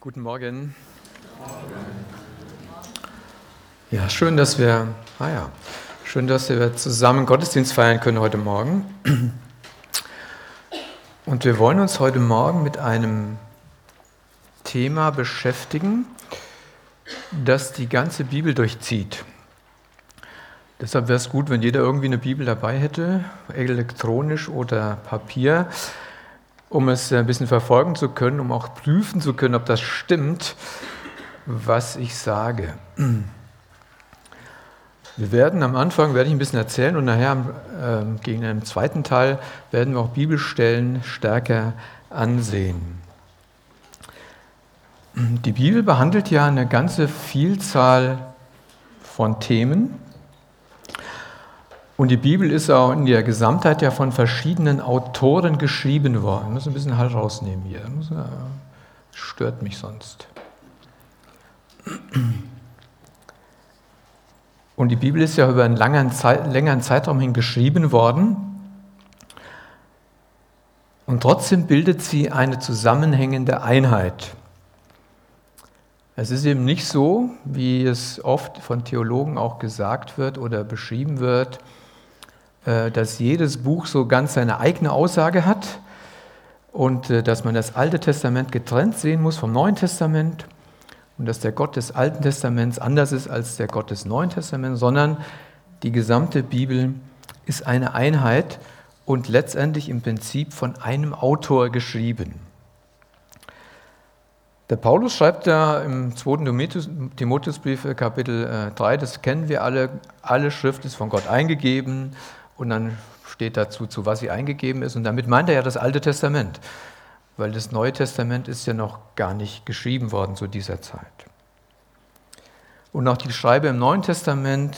Guten Morgen. Ja, schön, dass wir, ah ja, schön, dass wir zusammen Gottesdienst feiern können heute Morgen. Und wir wollen uns heute Morgen mit einem Thema beschäftigen, das die ganze Bibel durchzieht. Deshalb wäre es gut, wenn jeder irgendwie eine Bibel dabei hätte, elektronisch oder Papier um es ein bisschen verfolgen zu können, um auch prüfen zu können, ob das stimmt, was ich sage. Wir werden am Anfang, werde ich ein bisschen erzählen und nachher äh, gegen den zweiten Teil werden wir auch Bibelstellen stärker ansehen. Die Bibel behandelt ja eine ganze Vielzahl von Themen und die Bibel ist auch in der Gesamtheit ja von verschiedenen Autoren geschrieben worden. Ich muss ein bisschen Halt rausnehmen hier. Das stört mich sonst. Und die Bibel ist ja über einen langen Zeit, längeren Zeitraum hin geschrieben worden. Und trotzdem bildet sie eine zusammenhängende Einheit. Es ist eben nicht so, wie es oft von Theologen auch gesagt wird oder beschrieben wird, äh, dass jedes Buch so ganz seine eigene Aussage hat und äh, dass man das Alte Testament getrennt sehen muss vom Neuen Testament und dass der Gott des Alten Testaments anders ist als der Gott des Neuen Testaments, sondern die gesamte Bibel ist eine Einheit und letztendlich im Prinzip von einem Autor geschrieben. Der Paulus schreibt da im 2. Timotheusbrief, Kapitel 3, äh, das kennen wir alle, alle Schrift ist von Gott eingegeben und dann steht dazu, zu was sie eingegeben ist. Und damit meint er ja das Alte Testament, weil das Neue Testament ist ja noch gar nicht geschrieben worden zu dieser Zeit. Und auch die Schreibe im Neuen Testament,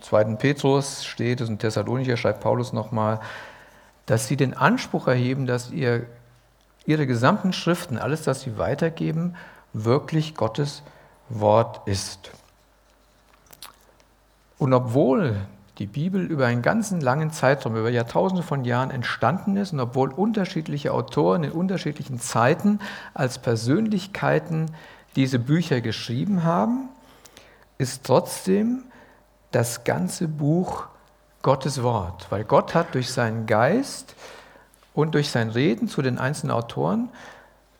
2. Petrus steht es und Thessalonicher schreibt Paulus nochmal, dass sie den Anspruch erheben, dass ihr, ihre gesamten Schriften, alles, was sie weitergeben, wirklich Gottes Wort ist. Und obwohl die Bibel über einen ganzen langen Zeitraum, über Jahrtausende von Jahren entstanden ist und obwohl unterschiedliche Autoren in unterschiedlichen Zeiten als Persönlichkeiten diese Bücher geschrieben haben, ist trotzdem das ganze Buch Gottes Wort, weil Gott hat durch seinen Geist und durch sein Reden zu den einzelnen Autoren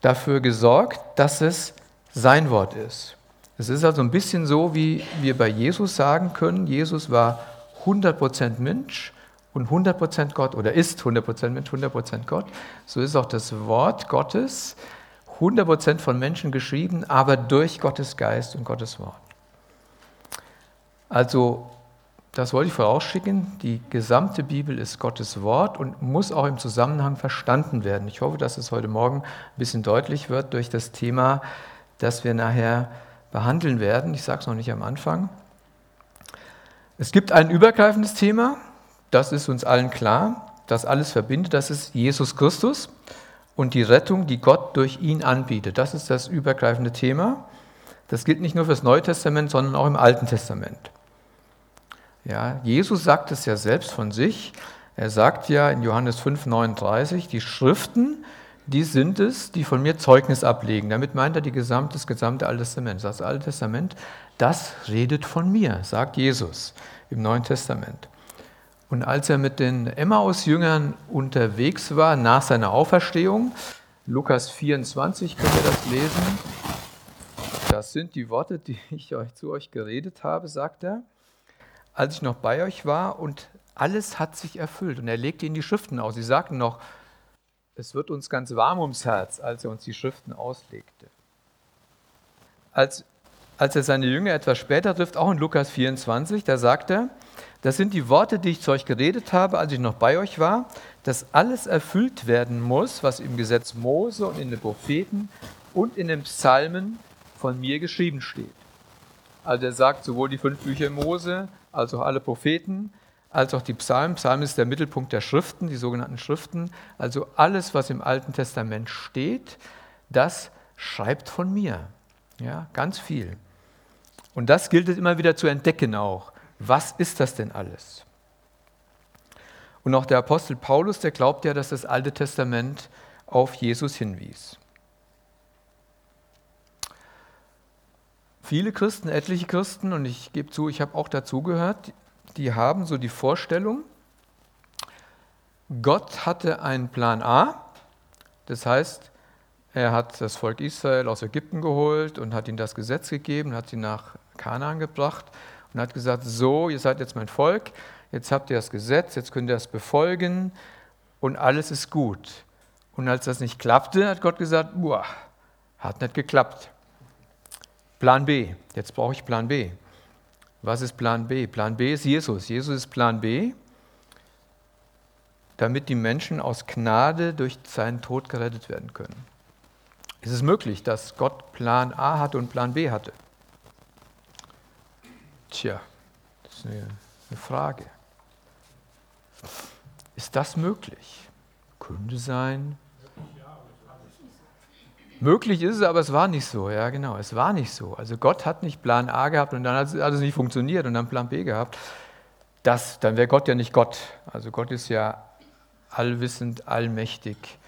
dafür gesorgt, dass es sein Wort ist. Es ist also ein bisschen so, wie wir bei Jesus sagen können, Jesus war 100% Mensch und 100% Gott oder ist 100% Mensch, 100% Gott. So ist auch das Wort Gottes 100% von Menschen geschrieben, aber durch Gottes Geist und Gottes Wort. Also, das wollte ich vorausschicken. Die gesamte Bibel ist Gottes Wort und muss auch im Zusammenhang verstanden werden. Ich hoffe, dass es heute Morgen ein bisschen deutlich wird durch das Thema, das wir nachher behandeln werden. Ich sage es noch nicht am Anfang. Es gibt ein übergreifendes Thema, das ist uns allen klar, das alles verbindet, das ist Jesus Christus und die Rettung, die Gott durch ihn anbietet. Das ist das übergreifende Thema. Das gilt nicht nur für das Neue Testament, sondern auch im Alten Testament. Ja, Jesus sagt es ja selbst von sich. Er sagt ja in Johannes 5,39, die Schriften, die sind es, die von mir Zeugnis ablegen. Damit meint er die gesamte, das gesamte Alte Testament. Das Alte Testament das redet von mir, sagt Jesus im Neuen Testament. Und als er mit den Emmaus-Jüngern unterwegs war nach seiner Auferstehung, Lukas 24 könnt ihr das lesen, das sind die Worte, die ich euch zu euch geredet habe, sagt er, als ich noch bei euch war und alles hat sich erfüllt. Und er legte ihnen die Schriften aus. Sie sagten noch, es wird uns ganz warm ums Herz, als er uns die Schriften auslegte. Als als er seine Jünger etwas später trifft, auch in Lukas 24, da sagt er, das sind die Worte, die ich zu euch geredet habe, als ich noch bei euch war, dass alles erfüllt werden muss, was im Gesetz Mose und in den Propheten und in den Psalmen von mir geschrieben steht. Also er sagt sowohl die fünf Bücher Mose, als auch alle Propheten, als auch die Psalmen. Psalm ist der Mittelpunkt der Schriften, die sogenannten Schriften. Also alles, was im Alten Testament steht, das schreibt von mir. Ja, ganz viel. Und das gilt es immer wieder zu entdecken auch. Was ist das denn alles? Und auch der Apostel Paulus, der glaubt ja, dass das Alte Testament auf Jesus hinwies. viele Christen, etliche Christen, und ich gebe zu, ich habe auch dazugehört, die haben so die Vorstellung, Gott hatte einen Plan A, das heißt, er hat das Volk Israel aus Ägypten geholt und hat ihnen das Gesetz gegeben, hat sie nach Kanaan gebracht und hat gesagt, so, ihr seid jetzt mein Volk, jetzt habt ihr das Gesetz, jetzt könnt ihr es befolgen und alles ist gut. Und als das nicht klappte, hat Gott gesagt, boah, hat nicht geklappt. Plan B, jetzt brauche ich Plan B. Was ist Plan B? Plan B ist Jesus. Jesus ist Plan B, damit die Menschen aus Gnade durch seinen Tod gerettet werden können. Ist es möglich, dass Gott Plan A hatte und Plan B hatte? Tja, das ist eine, eine Frage. Ist das möglich? Könnte sein. Möglich ist es, aber es war nicht so. Ja, genau, es war nicht so. Also Gott hat nicht Plan A gehabt und dann hat es nicht funktioniert und dann Plan B gehabt. Das, dann wäre Gott ja nicht Gott. Also Gott ist ja allwissend, allmächtig.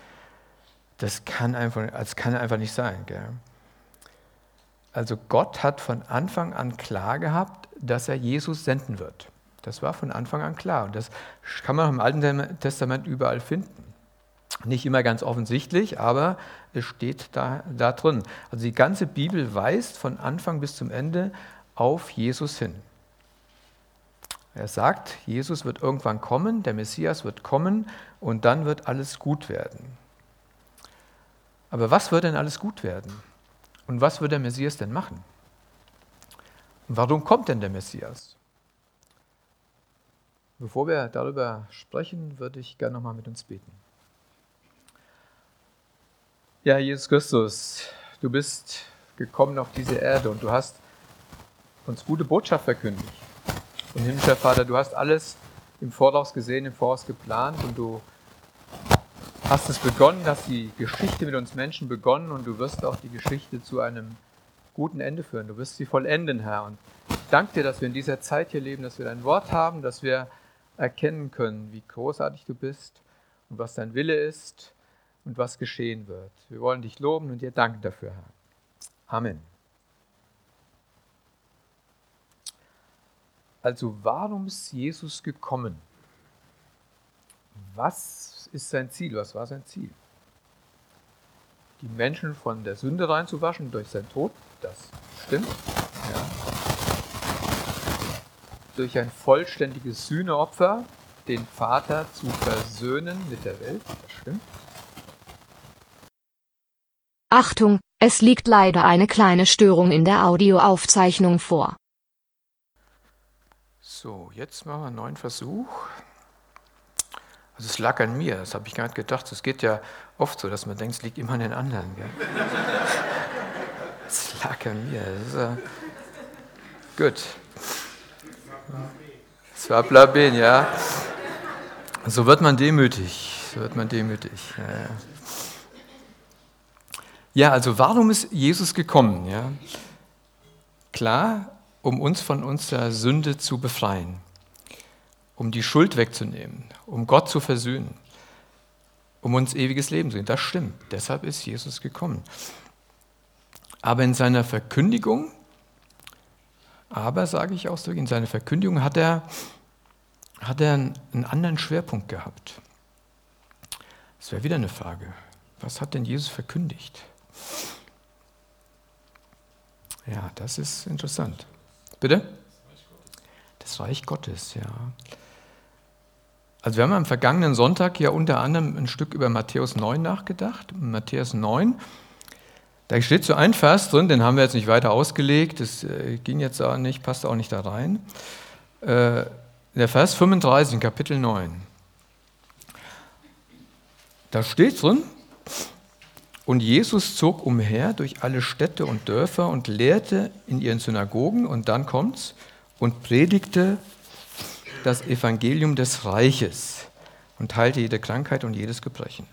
Das kann einfach, das kann einfach nicht sein. Gell? Also Gott hat von Anfang an klar gehabt, dass er Jesus senden wird. Das war von Anfang an klar. Und das kann man im Alten Testament überall finden. Nicht immer ganz offensichtlich, aber steht da, da drin. Also die ganze Bibel weist von Anfang bis zum Ende auf Jesus hin. Er sagt, Jesus wird irgendwann kommen, der Messias wird kommen und dann wird alles gut werden. Aber was wird denn alles gut werden? Und was wird der Messias denn machen? Und warum kommt denn der Messias? Bevor wir darüber sprechen, würde ich gerne nochmal mit uns beten. Ja, Jesus Christus, du bist gekommen auf diese Erde und du hast uns gute Botschaft verkündigt. Und himmlischer Vater, du hast alles im Voraus gesehen, im Voraus geplant und du hast es begonnen, dass die Geschichte mit uns Menschen begonnen und du wirst auch die Geschichte zu einem guten Ende führen. Du wirst sie vollenden, Herr. Und ich danke dir, dass wir in dieser Zeit hier leben, dass wir dein Wort haben, dass wir erkennen können, wie großartig du bist und was dein Wille ist und was geschehen wird. Wir wollen dich loben und dir danken dafür, Herr. Amen. Also warum ist Jesus gekommen? Was ist sein Ziel? Was war sein Ziel? Die Menschen von der Sünde reinzuwaschen durch seinen Tod, das stimmt. Ja. Durch ein vollständiges Sühneopfer den Vater zu versöhnen mit der Welt, das stimmt. Achtung, es liegt leider eine kleine Störung in der Audioaufzeichnung vor. So, jetzt machen wir einen neuen Versuch. Also es lag an mir, das habe ich gar nicht gedacht. Es geht ja oft so, dass man denkt, es liegt immer an den anderen. Es lag an mir. Das ist, äh, gut. Es war Blabin, ja. So wird man demütig. So wird man demütig. Ja, ja. Ja, also warum ist Jesus gekommen? Ja? Klar, um uns von unserer Sünde zu befreien, um die Schuld wegzunehmen, um Gott zu versöhnen, um uns ewiges Leben zu geben. Das stimmt. Deshalb ist Jesus gekommen. Aber in seiner Verkündigung, aber sage ich ausdrücklich, in seiner Verkündigung hat er, hat er einen anderen Schwerpunkt gehabt. Das wäre wieder eine Frage. Was hat denn Jesus verkündigt? Ja, das ist interessant. Bitte? Das Reich Gottes, ja. Also wir haben am vergangenen Sonntag ja unter anderem ein Stück über Matthäus 9 nachgedacht. Matthäus 9, da steht so ein Vers drin, den haben wir jetzt nicht weiter ausgelegt, das äh, ging jetzt auch nicht, passt auch nicht da rein. Äh, der Vers 35 in Kapitel 9. Da steht drin, und Jesus zog umher durch alle Städte und Dörfer und lehrte in ihren Synagogen und dann kommt's und predigte das Evangelium des Reiches und heilte jede Krankheit und jedes Gebrechen.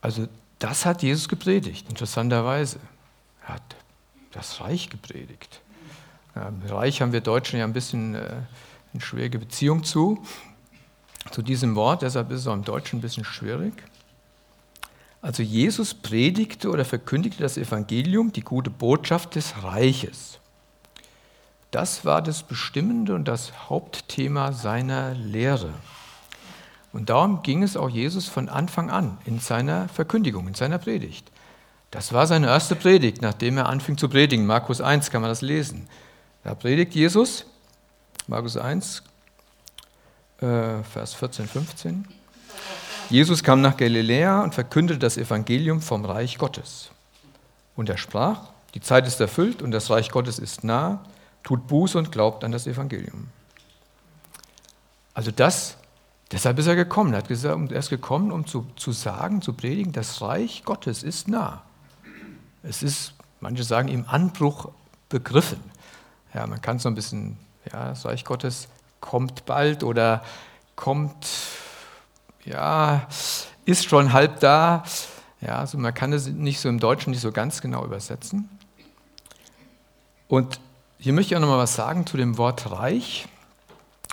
Also das hat Jesus gepredigt, interessanterweise. Er hat das Reich gepredigt. Ja, Reich haben wir Deutschen ja ein bisschen äh, eine schwierige Beziehung zu, zu diesem Wort, deshalb ist es auch im Deutschen ein bisschen schwierig. Also Jesus predigte oder verkündigte das Evangelium, die gute Botschaft des Reiches. Das war das Bestimmende und das Hauptthema seiner Lehre. Und darum ging es auch Jesus von Anfang an in seiner Verkündigung, in seiner Predigt. Das war seine erste Predigt, nachdem er anfing zu predigen. Markus 1 kann man das lesen. Da predigt Jesus, Markus 1, äh, Vers 14, 15. Jesus kam nach Galiläa und verkündete das Evangelium vom Reich Gottes. Und er sprach, die Zeit ist erfüllt und das Reich Gottes ist nah, tut Buß und glaubt an das Evangelium. Also das, deshalb ist er gekommen. Er, gesagt, er ist gekommen, um zu, zu sagen, zu predigen, das Reich Gottes ist nah. Es ist, manche sagen, im Anbruch begriffen. Ja, man kann so ein bisschen, ja, das Reich Gottes kommt bald oder kommt, ja, ist schon halb da. Ja, also man kann es nicht so im Deutschen nicht so ganz genau übersetzen. Und hier möchte ich auch noch mal was sagen zu dem Wort Reich,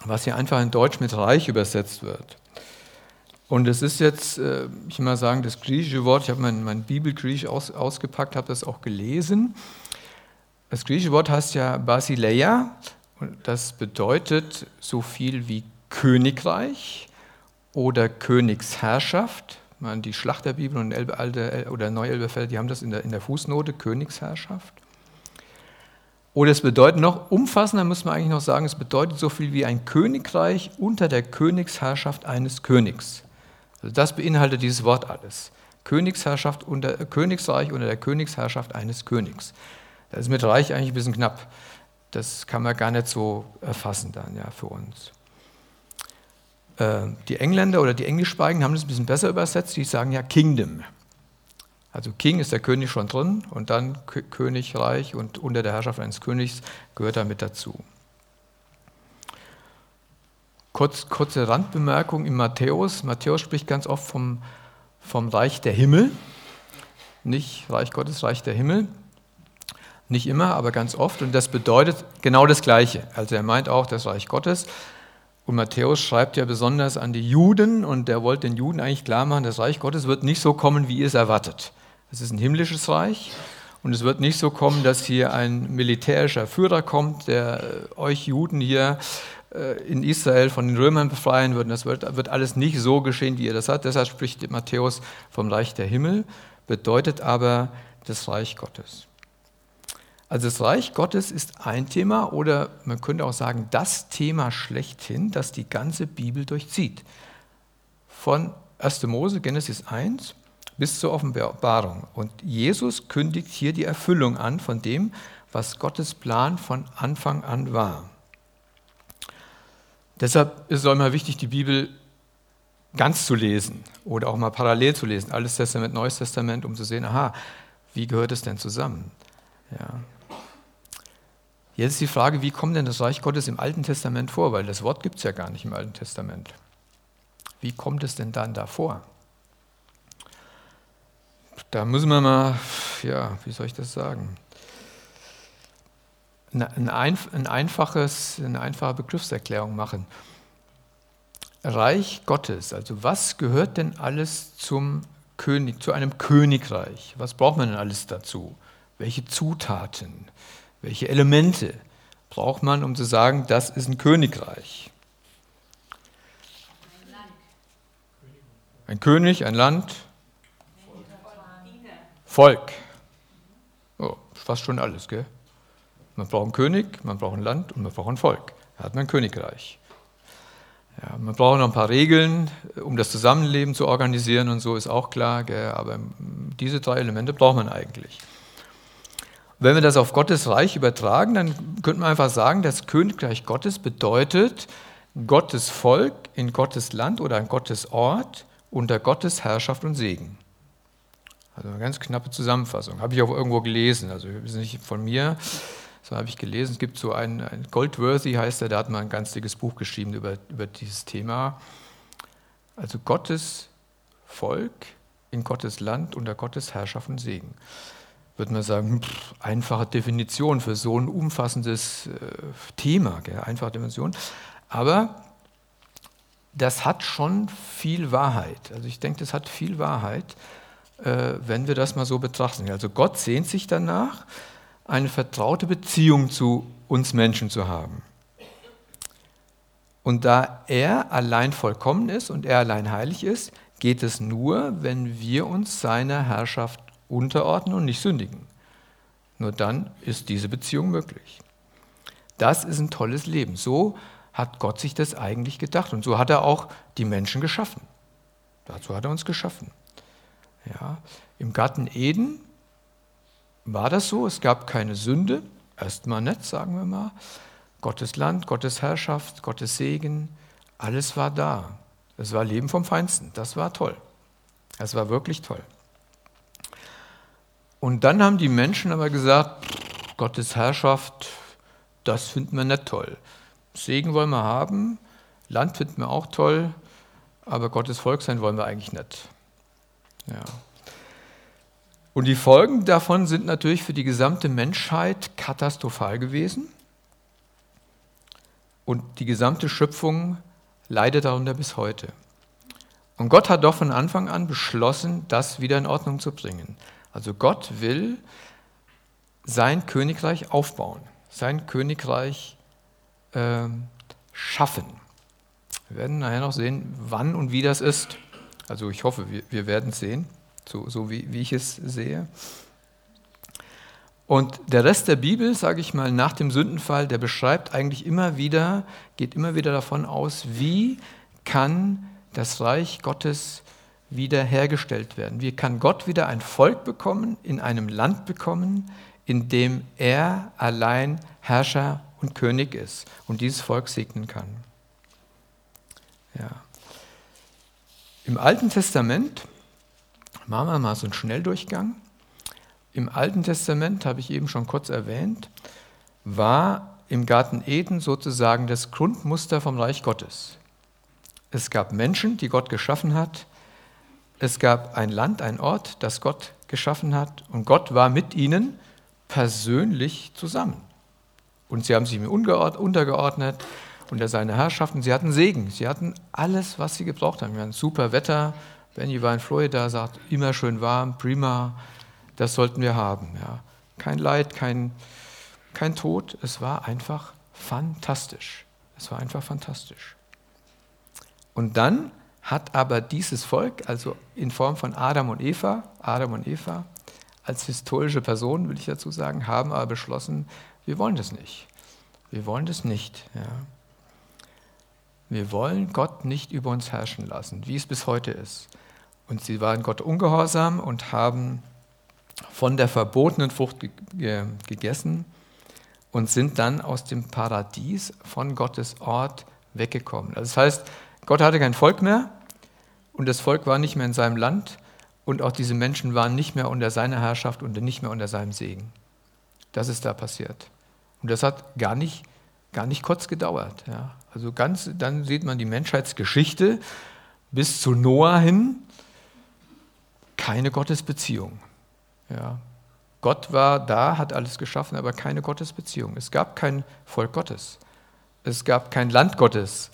was hier einfach in Deutsch mit Reich übersetzt wird. Und es ist jetzt, äh, ich will mal sagen, das griechische Wort, ich habe mein, mein Bibelgriechisch aus, ausgepackt, habe das auch gelesen. Das griechische Wort heißt ja Basileia und das bedeutet so viel wie Königreich oder Königsherrschaft. Die Schlachterbibel und Elbe, Alte oder Neuelberfelder, die haben das in der, in der Fußnote, Königsherrschaft. Oder es bedeutet noch, umfassender muss man eigentlich noch sagen, es bedeutet so viel wie ein Königreich unter der Königsherrschaft eines Königs. Also das beinhaltet dieses Wort alles. Königsherrschaft unter, Königsreich unter der Königsherrschaft eines Königs. Das ist mit Reich eigentlich ein bisschen knapp. Das kann man gar nicht so erfassen dann ja, für uns. Äh, die Engländer oder die Englischsprachigen haben das ein bisschen besser übersetzt. Die sagen ja Kingdom. Also King ist der König schon drin und dann Königreich und unter der Herrschaft eines Königs gehört damit dazu. Kurz, kurze Randbemerkung in Matthäus. Matthäus spricht ganz oft vom, vom Reich der Himmel. Nicht Reich Gottes, Reich der Himmel. Nicht immer, aber ganz oft. Und das bedeutet genau das Gleiche. Also er meint auch das Reich Gottes. Und Matthäus schreibt ja besonders an die Juden und der wollte den Juden eigentlich klar machen, das Reich Gottes wird nicht so kommen, wie ihr es erwartet. Es ist ein himmlisches Reich und es wird nicht so kommen, dass hier ein militärischer Führer kommt, der euch Juden hier äh, in Israel von den Römern befreien würden. Das wird, wird alles nicht so geschehen, wie ihr das hat. Deshalb spricht Matthäus vom Reich der Himmel, bedeutet aber das Reich Gottes. Also das Reich Gottes ist ein Thema oder man könnte auch sagen, das Thema schlechthin, das die ganze Bibel durchzieht. Von 1. Mose, Genesis 1 bis zur Offenbarung. Und Jesus kündigt hier die Erfüllung an von dem, was Gottes Plan von Anfang an war. Deshalb ist es auch immer wichtig, die Bibel ganz zu lesen oder auch mal parallel zu lesen, Altes Testament, Neues Testament, um zu sehen, aha, wie gehört es denn zusammen? Ja. Jetzt ist die Frage, wie kommt denn das Reich Gottes im Alten Testament vor? Weil das Wort gibt es ja gar nicht im Alten Testament. Wie kommt es denn dann davor? Da müssen wir mal, ja, wie soll ich das sagen? ein, ein einfaches, eine einfache Begriffserklärung machen. Reich Gottes, also was gehört denn alles zum König, zu einem Königreich? Was braucht man denn alles dazu? Welche Zutaten, welche Elemente braucht man, um zu sagen, das ist ein Königreich? Ein König, ein Land, Volk. Oh, fast schon alles, gell? Man braucht einen König, man braucht ein Land und man braucht ein Volk. Da hat man ein Königreich. Ja, man braucht noch ein paar Regeln, um das Zusammenleben zu organisieren und so ist auch klar, gell? aber diese drei Elemente braucht man eigentlich. Wenn wir das auf Gottes Reich übertragen, dann könnte man einfach sagen, das Königreich Gottes bedeutet Gottes Volk in Gottes Land oder an Gottes Ort unter Gottes Herrschaft und Segen. Also eine ganz knappe Zusammenfassung. Habe ich auch irgendwo gelesen, also ist nicht von mir, so habe ich gelesen, es gibt so einen, ein Goldworthy heißt er, der hat mal ein ganz dickes Buch geschrieben über, über dieses Thema. Also Gottes Volk in Gottes Land unter Gottes Herrschaft und Segen. Würde man sagen, pff, einfache Definition für so ein umfassendes äh, Thema, gell? einfache Definition. Aber das hat schon viel Wahrheit. Also ich denke, das hat viel Wahrheit, äh, wenn wir das mal so betrachten. Also Gott sehnt sich danach, eine vertraute Beziehung zu uns Menschen zu haben. Und da er allein vollkommen ist und er allein heilig ist, geht es nur, wenn wir uns seiner Herrschaft unterordnen und nicht sündigen. Nur dann ist diese Beziehung möglich. Das ist ein tolles Leben. So hat Gott sich das eigentlich gedacht und so hat er auch die Menschen geschaffen. Dazu hat er uns geschaffen. Ja, Im Garten Eden war das so, es gab keine Sünde, erstmal nicht, sagen wir mal. Gottes Land, Gottes Herrschaft, Gottes Segen, alles war da. Es war Leben vom Feinsten, das war toll. Das war wirklich toll. Und dann haben die Menschen aber gesagt, Gottes Herrschaft, das finden wir nicht toll. Segen wollen wir haben, Land finden wir auch toll, aber Gottes Volk sein wollen wir eigentlich nicht. Ja. Und die Folgen davon sind natürlich für die gesamte Menschheit katastrophal gewesen. Und die gesamte Schöpfung leidet darunter bis heute. Und Gott hat doch von Anfang an beschlossen, das wieder in Ordnung zu bringen. Also Gott will sein Königreich aufbauen, sein Königreich äh, schaffen. Wir werden nachher noch sehen, wann und wie das ist. Also ich hoffe, wir, wir werden es sehen, so, so wie, wie ich es sehe. Und der Rest der Bibel, sage ich mal, nach dem Sündenfall, der beschreibt eigentlich immer wieder, geht immer wieder davon aus, wie kann das Reich Gottes wiederhergestellt werden? Wie kann Gott wieder ein Volk bekommen, in einem Land bekommen, in dem er allein Herrscher und König ist und dieses Volk segnen kann? Ja. Im Alten Testament, machen wir mal so einen Schnelldurchgang. Im Alten Testament, habe ich eben schon kurz erwähnt, war im Garten Eden sozusagen das Grundmuster vom Reich Gottes. Es gab Menschen, die Gott geschaffen hat. Es gab ein Land, ein Ort, das Gott geschaffen hat. Und Gott war mit ihnen persönlich zusammen. Und sie haben sich ihm untergeordnet unter seine Herrschaft und sie hatten Segen. Sie hatten alles, was sie gebraucht haben. Wir hatten super Wetter. Benny war in Florida, sagt, immer schön warm, prima. Das sollten wir haben. Ja. Kein Leid, kein, kein Tod. Es war einfach fantastisch. Es war einfach fantastisch. Und dann hat aber dieses Volk, also in Form von Adam und Eva, Adam und Eva, als historische Personen, will ich dazu sagen, haben aber beschlossen, wir wollen das nicht. Wir wollen das nicht. Ja. Wir wollen Gott nicht über uns herrschen lassen, wie es bis heute ist. Und sie waren Gott ungehorsam und haben von der verbotenen Frucht gegessen und sind dann aus dem Paradies von Gottes Ort weggekommen. Also das heißt, Gott hatte kein Volk mehr und das Volk war nicht mehr in seinem Land und auch diese Menschen waren nicht mehr unter seiner Herrschaft und nicht mehr unter seinem Segen. Das ist da passiert. Und das hat gar nicht, gar nicht kurz gedauert. Ja. Also ganz, dann sieht man die Menschheitsgeschichte bis zu Noah hin, keine Gottesbeziehung. Ja. Gott war da, hat alles geschaffen, aber keine Gottesbeziehung. Es gab kein Volk Gottes. Es gab kein Land Gottes,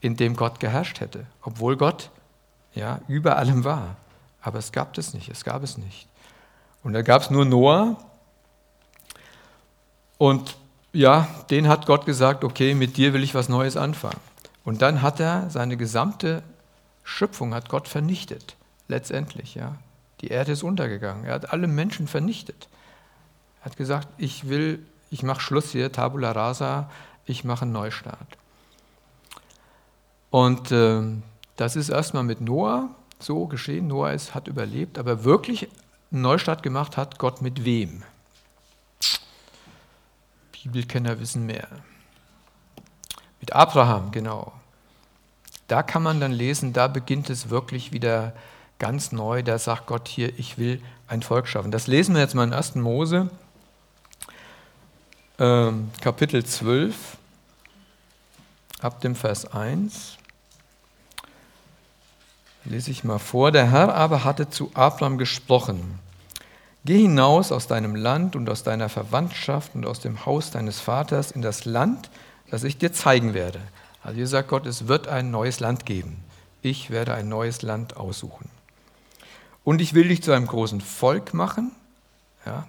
in dem Gott geherrscht hätte, obwohl Gott ja, über allem war. Aber es gab es nicht, es gab es nicht. Und da gab es nur Noah. Und ja, den hat Gott gesagt, okay, mit dir will ich was Neues anfangen. Und dann hat er seine gesamte Schöpfung, hat Gott vernichtet, letztendlich. Ja. Die Erde ist untergegangen. Er hat alle Menschen vernichtet. Er hat gesagt, ich will, ich mache Schluss hier, Tabula Rasa, ich mache einen Neustart. Und äh, das ist erstmal mit Noah so geschehen. Noah ist, hat überlebt, aber wirklich einen Neustart gemacht hat Gott mit wem? Bibelkenner wissen mehr. Mit Abraham, genau. Da kann man dann lesen, da beginnt es wirklich wieder ganz neu. Da sagt Gott hier, ich will ein Volk schaffen. Das lesen wir jetzt mal in 1. Mose, äh, Kapitel 12, ab dem Vers 1. Lese ich mal vor. Der Herr aber hatte zu Abraham gesprochen. Geh hinaus aus deinem Land und aus deiner Verwandtschaft und aus dem Haus deines Vaters in das Land, das ich dir zeigen werde. Also hier sagt Gott, es wird ein neues Land geben. Ich werde ein neues Land aussuchen. Und ich will dich zu einem großen Volk machen. Ja,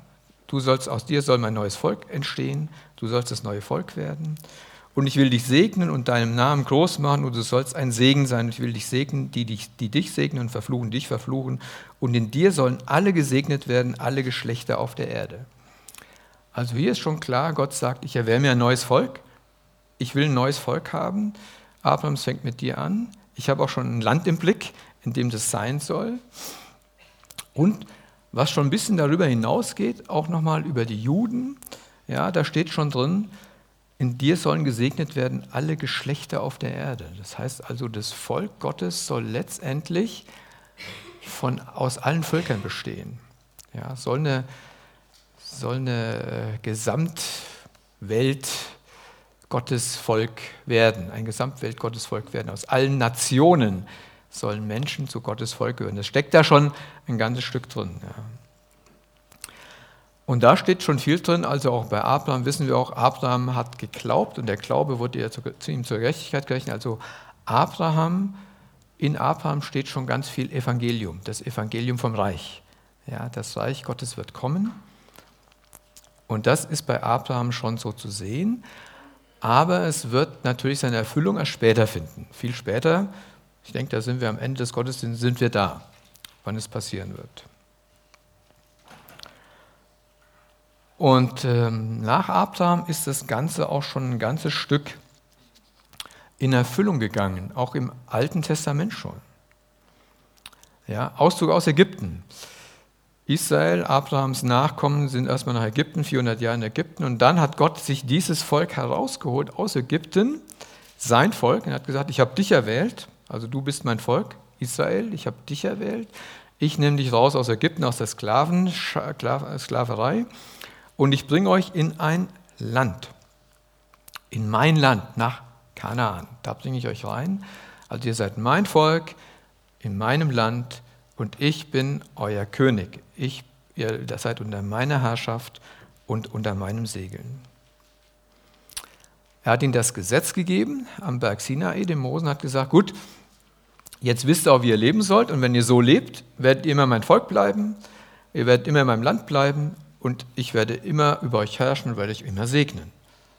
du sollst, aus dir soll mein neues Volk entstehen. Du sollst das neue Volk werden. Und ich will dich segnen und deinem Namen groß machen und du sollst ein Segen sein. Ich will dich segnen, die dich, die dich segnen und verfluchen, dich verfluchen. Und in dir sollen alle gesegnet werden, alle Geschlechter auf der Erde. Also hier ist schon klar, Gott sagt, ich erwähle mir ein neues Volk. Ich will ein neues Volk haben. Abraham, es fängt mit dir an. Ich habe auch schon ein Land im Blick, in dem das sein soll. Und was schon ein bisschen darüber hinausgeht, auch nochmal über die Juden, ja, da steht schon drin, in dir sollen gesegnet werden alle Geschlechter auf der Erde. Das heißt also, das Volk Gottes soll letztendlich von, aus allen Völkern bestehen. Ja, soll eine, soll eine äh, Gesamtwelt Gottesvolk werden, ein Gesamtwelt Gottesvolk werden. Aus allen Nationen sollen Menschen zu Gottes Volk gehören. Das steckt da schon ein ganzes Stück drin. Ja. Und da steht schon viel drin, also auch bei Abraham wissen wir auch, Abraham hat geglaubt und der Glaube wurde ja zu, zu ihm zur Gerechtigkeit gerechnet. Also Abraham, in Abraham steht schon ganz viel Evangelium, das Evangelium vom Reich. Ja, das Reich Gottes wird kommen. Und das ist bei Abraham schon so zu sehen. Aber es wird natürlich seine Erfüllung erst später finden. Viel später. Ich denke, da sind wir am Ende des Gottesdienstes, sind wir da, wann es passieren wird. Und ähm, nach Abraham ist das Ganze auch schon ein ganzes Stück in Erfüllung gegangen, auch im Alten Testament schon. Ja, Auszug aus Ägypten. Israel, Abrahams Nachkommen sind erstmal nach Ägypten, 400 Jahre in Ägypten, und dann hat Gott sich dieses Volk herausgeholt aus Ägypten, sein Volk, und hat gesagt, ich habe dich erwählt, also du bist mein Volk, Israel, ich habe dich erwählt, ich nehme dich raus aus Ägypten, aus der Sklaven, Sklaverei und ich bringe euch in ein Land, in mein Land, nach Kanaan. Da bringe ich euch rein. Also ihr seid mein Volk, in meinem Land und ich bin euer König. Ich, ihr seid unter meiner Herrschaft und unter meinem Segeln. Er hat ihnen das Gesetz gegeben am Berg Sinai, dem Mosen, hat gesagt, gut, jetzt wisst ihr auch, wie ihr leben sollt und wenn ihr so lebt, werdet ihr immer mein Volk bleiben, ihr werdet immer in meinem Land bleiben und ich werde immer über euch herrschen und werde euch immer segnen.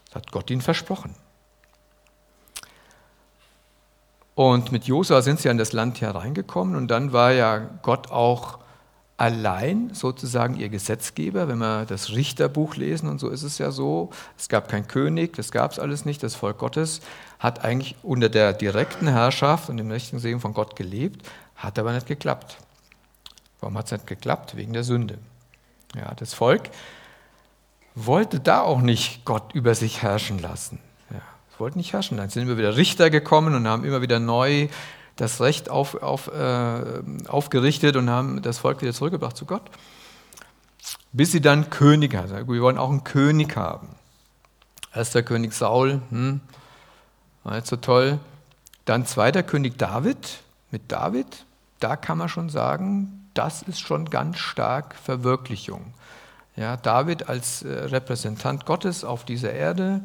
Das hat Gott ihnen versprochen. Und mit Josua sind sie in das Land hereingekommen und dann war ja Gott auch allein sozusagen ihr Gesetzgeber. Wenn wir das Richterbuch lesen und so ist es ja so, es gab keinen König, das gab es alles nicht. Das Volk Gottes hat eigentlich unter der direkten Herrschaft und dem rechten Segen von Gott gelebt, hat aber nicht geklappt. Warum hat es nicht geklappt? Wegen der Sünde. Ja, das Volk wollte da auch nicht Gott über sich herrschen lassen. Ja, es wollte nicht herrschen. Dann sind immer wieder Richter gekommen und haben immer wieder neu das Recht auf, auf, äh, aufgerichtet und haben das Volk wieder zurückgebracht zu Gott. Bis sie dann König hatten. Wir wollen auch einen König haben. Erster König Saul, hm, war nicht so toll. Dann zweiter König David, mit David, da kann man schon sagen, das ist schon ganz stark Verwirklichung. Ja, David als äh, Repräsentant Gottes auf dieser Erde.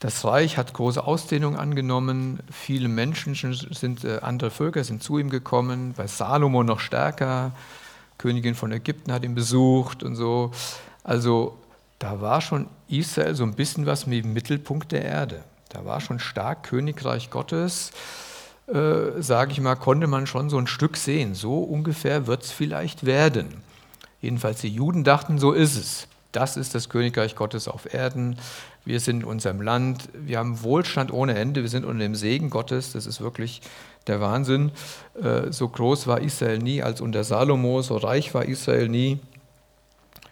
Das Reich hat große Ausdehnung angenommen. Viele Menschen sind, äh, andere Völker sind zu ihm gekommen. Bei Salomo noch stärker. Königin von Ägypten hat ihn besucht und so. Also da war schon Israel so ein bisschen was mit dem Mittelpunkt der Erde. Da war schon stark Königreich Gottes äh, sage ich mal, konnte man schon so ein Stück sehen. So ungefähr wird es vielleicht werden. Jedenfalls die Juden dachten, so ist es. Das ist das Königreich Gottes auf Erden. Wir sind in unserem Land. Wir haben Wohlstand ohne Ende. Wir sind unter dem Segen Gottes. Das ist wirklich der Wahnsinn. Äh, so groß war Israel nie als unter Salomo. So reich war Israel nie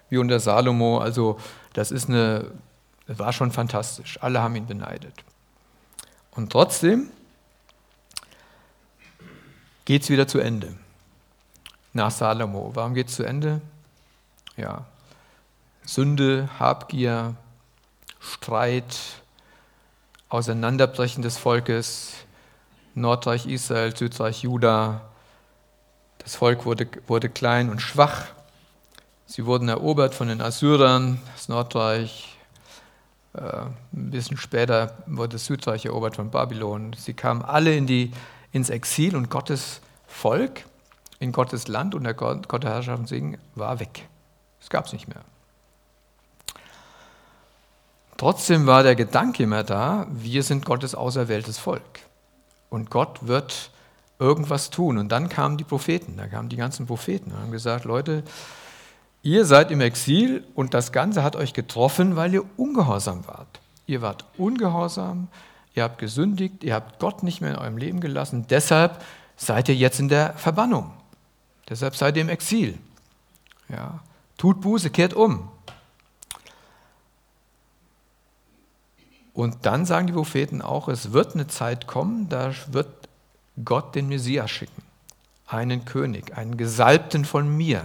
wie unter Salomo. Also das ist eine, war schon fantastisch. Alle haben ihn beneidet. Und trotzdem geht es wieder zu Ende. Nach Salomo. Warum geht es zu Ende? Ja, Sünde, Habgier, Streit, Auseinanderbrechen des Volkes, Nordreich Israel, Südreich Juda. Das Volk wurde, wurde klein und schwach. Sie wurden erobert von den Assyrern, das Nordreich. Äh, ein bisschen später wurde das Südreich erobert von Babylon. Sie kamen alle in die ins Exil und Gottes Volk in Gottes Land und der Gott der Herrschaft und Segen war weg. Es gab es nicht mehr. Trotzdem war der Gedanke immer da, wir sind Gottes auserwähltes Volk. Und Gott wird irgendwas tun. Und dann kamen die Propheten, da kamen die ganzen Propheten und haben gesagt, Leute, ihr seid im Exil und das Ganze hat euch getroffen, weil ihr ungehorsam wart. Ihr wart ungehorsam, ihr habt gesündigt, ihr habt Gott nicht mehr in eurem Leben gelassen. Deshalb seid ihr jetzt in der Verbannung. Deshalb seid ihr im Exil. Ja. Tut Buße, kehrt um. Und dann sagen die Propheten auch, es wird eine Zeit kommen, da wird Gott den Messias schicken, einen König, einen Gesalbten von mir.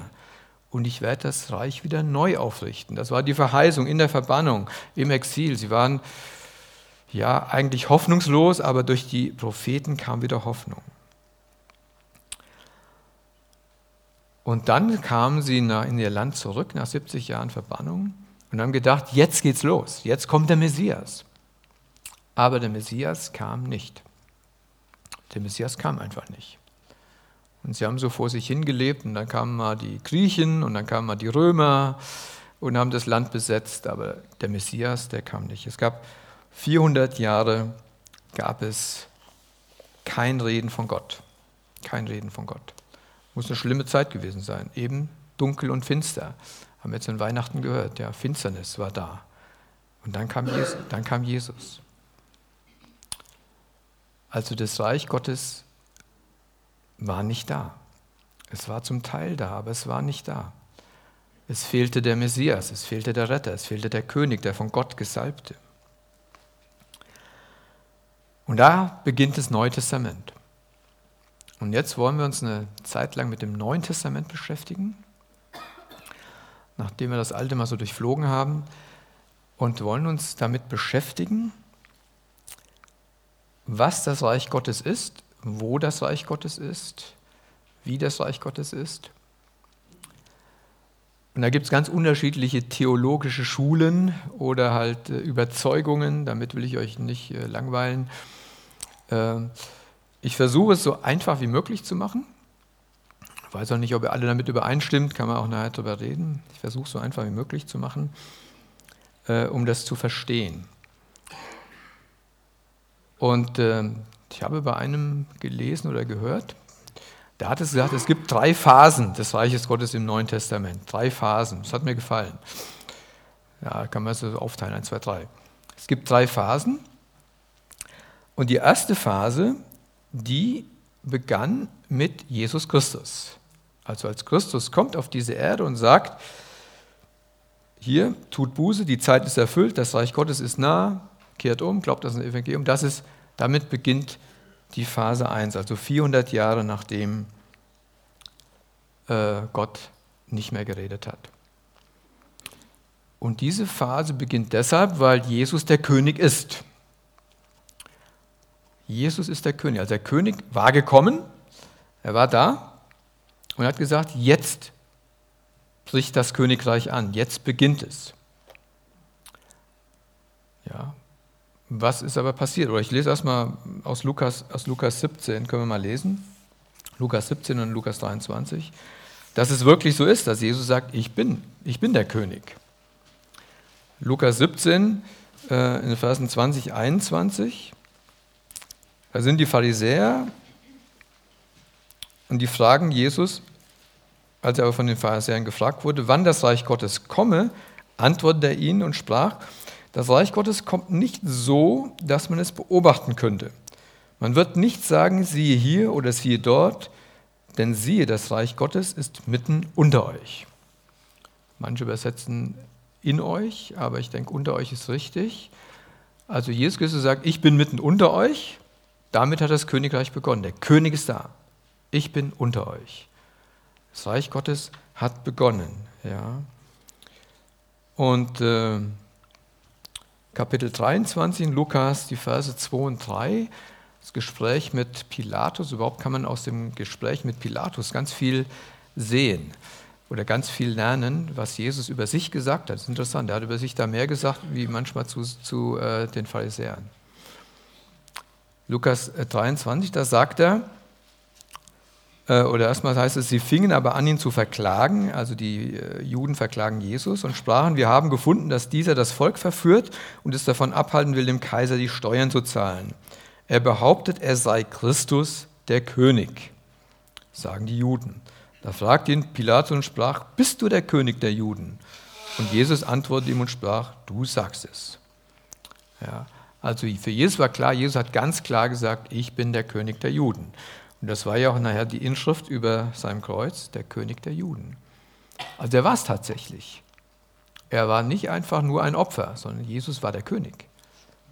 Und ich werde das Reich wieder neu aufrichten. Das war die Verheißung in der Verbannung, im Exil. Sie waren ja eigentlich hoffnungslos, aber durch die Propheten kam wieder Hoffnung. Und dann kamen sie in ihr Land zurück nach 70 Jahren Verbannung und haben gedacht, jetzt geht's los, jetzt kommt der Messias. Aber der Messias kam nicht. Der Messias kam einfach nicht. Und sie haben so vor sich hingelebt und dann kamen mal die Griechen und dann kamen mal die Römer und haben das Land besetzt, aber der Messias, der kam nicht. Es gab 400 Jahre, gab es kein Reden von Gott. Kein Reden von Gott. Muss eine schlimme Zeit gewesen sein. Eben dunkel und finster. Haben wir jetzt in Weihnachten gehört. Ja, Finsternis war da. Und dann kam Jesus. Dann kam Jesus. Also das Reich Gottes war nicht da. Es war zum Teil da, aber es war nicht da. Es fehlte der Messias, es fehlte der Retter, es fehlte der König, der von Gott gesalbte. Und da beginnt das Neue Testament. Und jetzt wollen wir uns eine Zeit lang mit dem Neuen Testament beschäftigen, nachdem wir das Alte mal so durchflogen haben, und wollen uns damit beschäftigen, was das Reich Gottes ist, wo das Reich Gottes ist, wie das Reich Gottes ist. Und da gibt es ganz unterschiedliche theologische Schulen oder halt äh, Überzeugungen, damit will ich euch nicht äh, langweilen. Äh, ich versuche es so einfach wie möglich zu machen. Ich weiß auch nicht, ob ihr alle damit übereinstimmt, kann man auch nachher darüber reden. Ich versuche es so einfach wie möglich zu machen, äh, um das zu verstehen. Und äh, ich habe bei einem gelesen oder gehört, da hat es gesagt, es gibt drei Phasen des Reiches Gottes im Neuen Testament. Drei Phasen. Das hat mir gefallen. Ja, kann man so aufteilen, eins, zwei, drei. Es gibt drei Phasen. Und die erste Phase die begann mit Jesus Christus. Also als Christus kommt auf diese Erde und sagt, hier, tut Buße, die Zeit ist erfüllt, das Reich Gottes ist nah, kehrt um, glaubt das Evangelium. Das ist, damit beginnt die Phase 1, also 400 Jahre nachdem äh, Gott nicht mehr geredet hat. Und diese Phase beginnt deshalb, weil Jesus der König ist. Jesus ist der König. Also der König war gekommen, er war da und hat gesagt, jetzt bricht das Königreich an, jetzt beginnt es. Ja, was ist aber passiert? Oder ich lese erstmal aus Lukas, aus Lukas 17, können wir mal lesen. Lukas 17 und Lukas 23. Dass es wirklich so ist, dass Jesus sagt, ich bin, ich bin der König. Lukas 17, äh, in Versen 20, 21. Da sind die Pharisäer und die fragen Jesus, als er aber von den Pharisäern gefragt wurde, wann das Reich Gottes komme, antwortete er ihnen und sprach, das Reich Gottes kommt nicht so, dass man es beobachten könnte. Man wird nicht sagen, siehe hier oder siehe dort, denn siehe, das Reich Gottes ist mitten unter euch. Manche übersetzen in euch, aber ich denke, unter euch ist richtig. Also Jesus Christus sagt, ich bin mitten unter euch damit hat das Königreich begonnen. Der König ist da. Ich bin unter euch. Das Reich Gottes hat begonnen. Ja. Und äh, Kapitel 23 in Lukas, die Verse 2 und 3, das Gespräch mit Pilatus. Überhaupt kann man aus dem Gespräch mit Pilatus ganz viel sehen oder ganz viel lernen, was Jesus über sich gesagt hat. Das ist interessant. Er hat über sich da mehr gesagt, wie manchmal zu, zu äh, den Pharisäern. Lukas 23, äh, da sagt er, Äh, oder erstmal heißt es, sie fingen aber an, ihn zu verklagen, also die äh, Juden verklagen Jesus und sprachen, wir haben gefunden, dass dieser das Volk verführt und es davon abhalten will, dem Kaiser die Steuern zu zahlen. Er behauptet, er sei Christus, der König, sagen die Juden. Da fragt ihn Pilatus und sprach, bist du der König der Juden? Und Jesus antwortete ihm und sprach, du sagst es. Ja, also für Jesus war klar, Jesus hat ganz klar gesagt, ich bin der König der Juden. Und das war ja auch nachher die Inschrift über seinem Kreuz, der König der Juden. Also er war es tatsächlich. Er war nicht einfach nur ein Opfer, sondern Jesus war der König.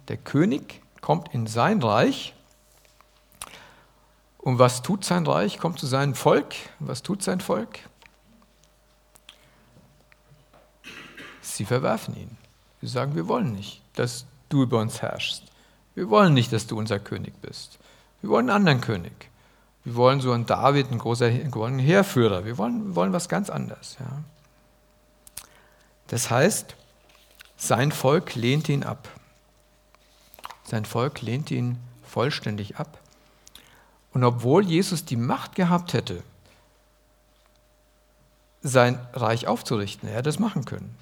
Der König kommt in sein Reich. Und was tut sein Reich? Kommt zu seinem Volk. Was tut sein Volk? Sie verwerfen ihn. Sie sagen, wir wollen nicht, dass du über uns herrschst. Wir wollen nicht, dass du unser König bist. Wir wollen einen anderen König. Wir wollen so einen David, einen großen einen Heerführer. Wir wollen, wir wollen was ganz anderes. Ja. Das heißt, sein Volk lehnt ihn ab. Sein Volk lehnt ihn vollständig ab. Und obwohl Jesus die Macht gehabt hätte, sein Reich aufzurichten, er hätte es machen können.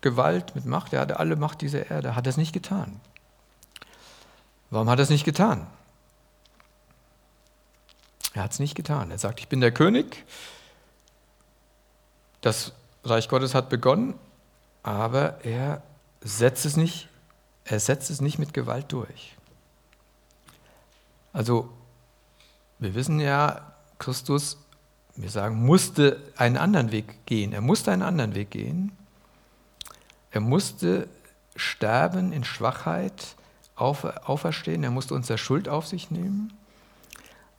Gewalt, mit Macht, er hatte alle Macht dieser Erde, hat er es nicht getan. Warum hat er es nicht getan? Er hat es nicht getan. Er sagt, ich bin der König, das Reich Gottes hat begonnen, aber er setzt es nicht, er setzt es nicht mit Gewalt durch. Also, wir wissen ja, Christus, wir sagen, musste einen anderen Weg gehen. Er musste einen anderen Weg gehen. Er musste sterben in Schwachheit, auferstehen. Er musste unsere Schuld auf sich nehmen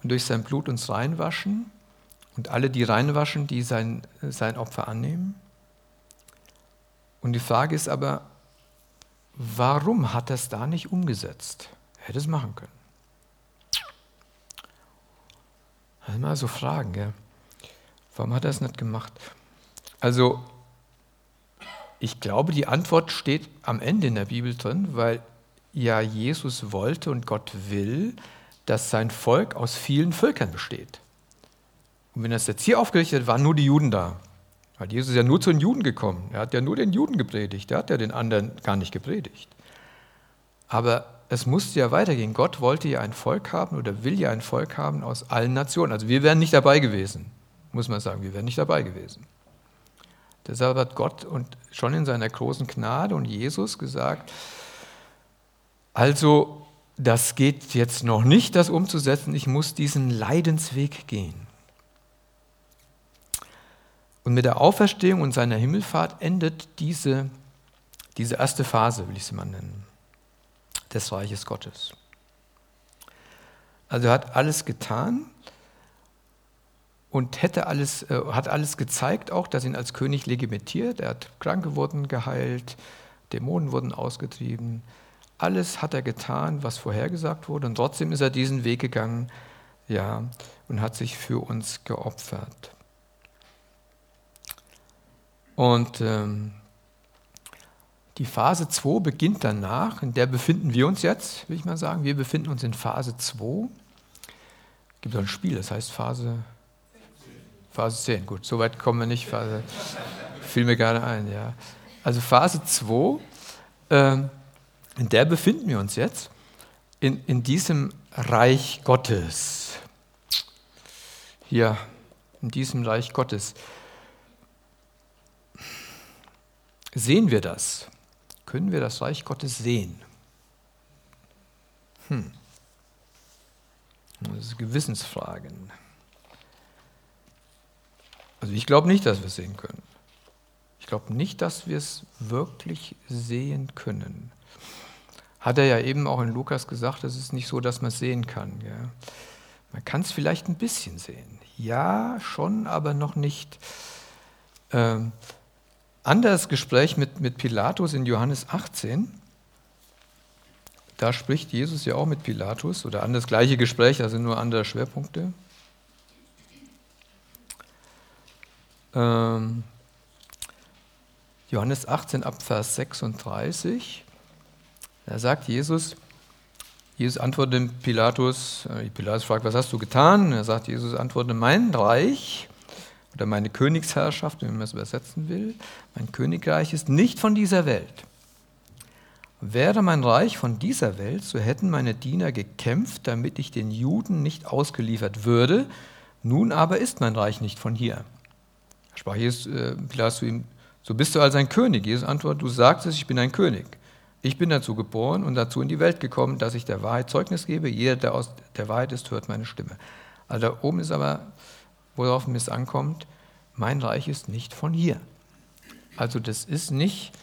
und durch sein Blut uns reinwaschen und alle, die reinwaschen, die sein, sein Opfer annehmen. Und die Frage ist aber, warum hat er es da nicht umgesetzt? Er hätte es machen können. Also mal so Fragen, gell? warum hat er es nicht gemacht? Also, ich glaube, die Antwort steht am Ende in der Bibel drin, weil ja Jesus wollte und Gott will, dass sein Volk aus vielen Völkern besteht. Und wenn es jetzt hier aufgerichtet hat, waren nur die Juden da. Weil Jesus ist ja nur zu den Juden gekommen. Er hat ja nur den Juden gepredigt. Er hat ja den anderen gar nicht gepredigt. Aber es musste ja weitergehen. Gott wollte ja ein Volk haben oder will ja ein Volk haben aus allen Nationen. Also wir wären nicht dabei gewesen, muss man sagen. Wir wären nicht dabei gewesen. Deshalb hat Gott und schon in seiner großen Gnade und Jesus gesagt, also das geht jetzt noch nicht, das umzusetzen. Ich muss diesen Leidensweg gehen. Und mit der Auferstehung und seiner Himmelfahrt endet diese, diese erste Phase, will ich sie mal nennen, des Reiches Gottes. Also er hat alles getan und hätte alles, äh, hat alles gezeigt, auch, dass ihn als König legitimiert. Er hat Kranke wurden geheilt, Dämonen wurden ausgetrieben, alles hat er getan, was vorhergesagt wurde, und trotzdem ist er diesen Weg gegangen, ja, und hat sich für uns geopfert. Und ähm, die Phase 2 beginnt danach, in der befinden wir uns jetzt, will ich mal sagen. Wir befinden uns in Phase 2. Es gibt ein Spiel, das heißt Phase, Phase 10. Gut, soweit kommen wir nicht. Phase, fiel mir gerade ein, ja. Also Phase 2. Ähm, in der befinden wir uns jetzt, in, in diesem Reich Gottes. Hier, in diesem Reich Gottes. Sehen wir das? Können wir das Reich Gottes sehen? Hm. Das sind Gewissensfragen. Also ich glaube nicht, dass wir es sehen können. Ich glaube nicht, dass wir es wirklich sehen können hat er ja eben auch in Lukas gesagt, es ist nicht so, dass man es sehen kann. Ja. Man kann es vielleicht ein bisschen sehen. Ja, schon, aber noch nicht. Ähm, anderes Gespräch mit, mit Pilatus in Johannes 18. Da spricht Jesus ja auch mit Pilatus oder an das gleiche Gespräch, sind nur andere Schwerpunkte. Ähm, Johannes 18 ab Vers 36. Da sagt Jesus, Jesus antwortet Pilatus, äh, Pilatus fragt, was hast du getan? er sagt, Jesus antwortet, mein Reich oder meine Königsherrschaft, wenn man es übersetzen will, mein Königreich ist nicht von dieser Welt. Wäre mein Reich von dieser Welt, so hätten meine Diener gekämpft, damit ich den Juden nicht ausgeliefert würde. Nun aber ist mein Reich nicht von hier. Sprach Jesus, äh, Pilatus zu ihm, so bist du als ein König. Jesus antwortet, du sagst es, ich bin ein König. Ich bin dazu geboren und dazu in die Welt gekommen, dass ich der Wahrheit Zeugnis gebe. Jeder, der aus der Wahrheit ist, hört meine Stimme. Also da oben ist aber, worauf es ankommt, mein Reich ist nicht von hier. Also das ist nicht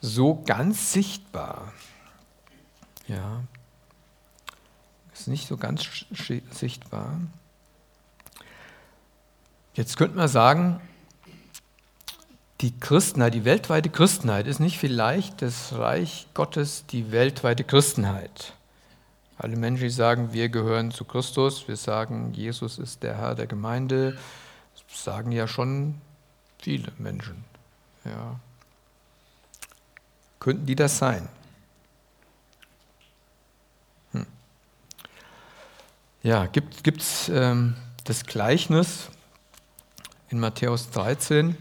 so ganz sichtbar. Ja, ist nicht so ganz sichtbar. Jetzt könnte man sagen, die Christenheit, die weltweite Christenheit ist nicht vielleicht das Reich Gottes, die weltweite Christenheit. Alle Menschen, die sagen, wir gehören zu Christus, wir sagen, Jesus ist der Herr der Gemeinde, sagen ja schon viele Menschen. Ja. Könnten die das sein? Hm. Ja, gibt es ähm, das Gleichnis in Matthäus 13?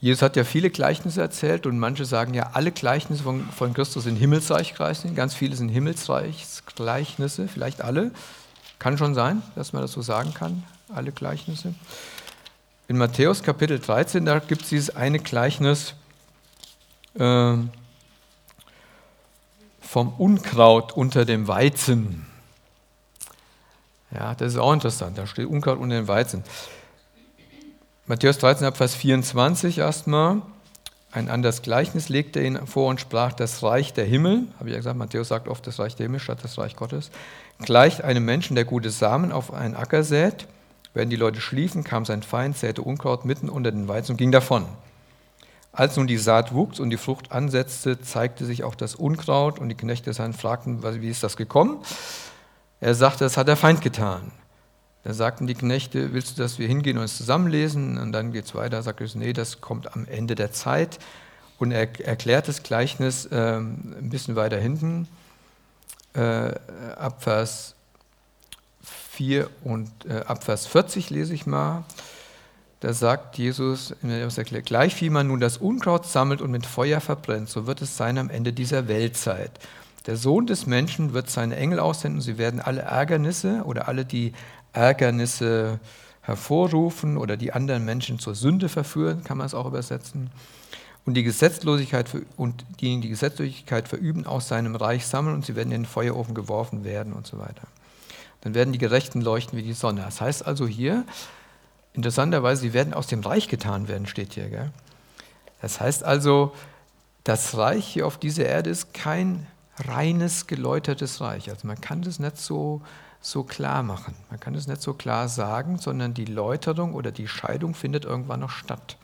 Jesus hat ja viele Gleichnisse erzählt und manche sagen ja, alle Gleichnisse von, von Christus sind Himmelsreichgleichnisse, ganz viele sind Himmelsreichsgleichnisse, vielleicht alle. Kann schon sein, dass man das so sagen kann, alle Gleichnisse. In Matthäus Kapitel 13, da gibt es dieses eine Gleichnis, äh, vom Unkraut unter dem Weizen. Ja, das ist auch interessant. Da steht Unkraut unter dem Weizen. Matthäus 13, Vers 24 erstmal. Ein anderes Gleichnis legte er ihn vor und sprach, das Reich der Himmel, habe ich ja gesagt, Matthäus sagt oft das Reich der Himmel statt das Reich Gottes, gleicht einem Menschen, der gute Samen auf einen Acker sät. Während die Leute schliefen, kam sein Feind, säte Unkraut mitten unter den Weizen und ging davon. Als nun die Saat wuchs und die Frucht ansetzte, zeigte sich auch das Unkraut und die Knechte des fragten, wie ist das gekommen? Er sagte, das hat der Feind getan. Da sagten die Knechte, willst du, dass wir hingehen und es zusammenlesen? Und dann geht es weiter, sagt er, nee, das kommt am Ende der Zeit. Und er erklärt das Gleichnis äh, ein bisschen weiter hinten, äh, ab Vers 4 und äh, ab Vers 40 lese ich mal. Da sagt Jesus, gleich wie man nun das Unkraut sammelt und mit Feuer verbrennt, so wird es sein am Ende dieser Weltzeit. Der Sohn des Menschen wird seine Engel aussenden, sie werden alle Ärgernisse oder alle, die Ärgernisse hervorrufen oder die anderen Menschen zur Sünde verführen, kann man es auch übersetzen. Und die Gesetzlosigkeit und diejenigen, die Gesetzlosigkeit verüben, aus seinem Reich sammeln und sie werden in den Feuerofen geworfen werden und so weiter. Dann werden die Gerechten leuchten wie die Sonne. Das heißt also hier, Interessanterweise, sie werden aus dem Reich getan werden, steht hier. Gell? Das heißt also, das Reich hier auf dieser Erde ist kein reines, geläutertes Reich. Also man kann das nicht so, so klar machen. Man kann das nicht so klar sagen, sondern die Läuterung oder die Scheidung findet irgendwann noch statt.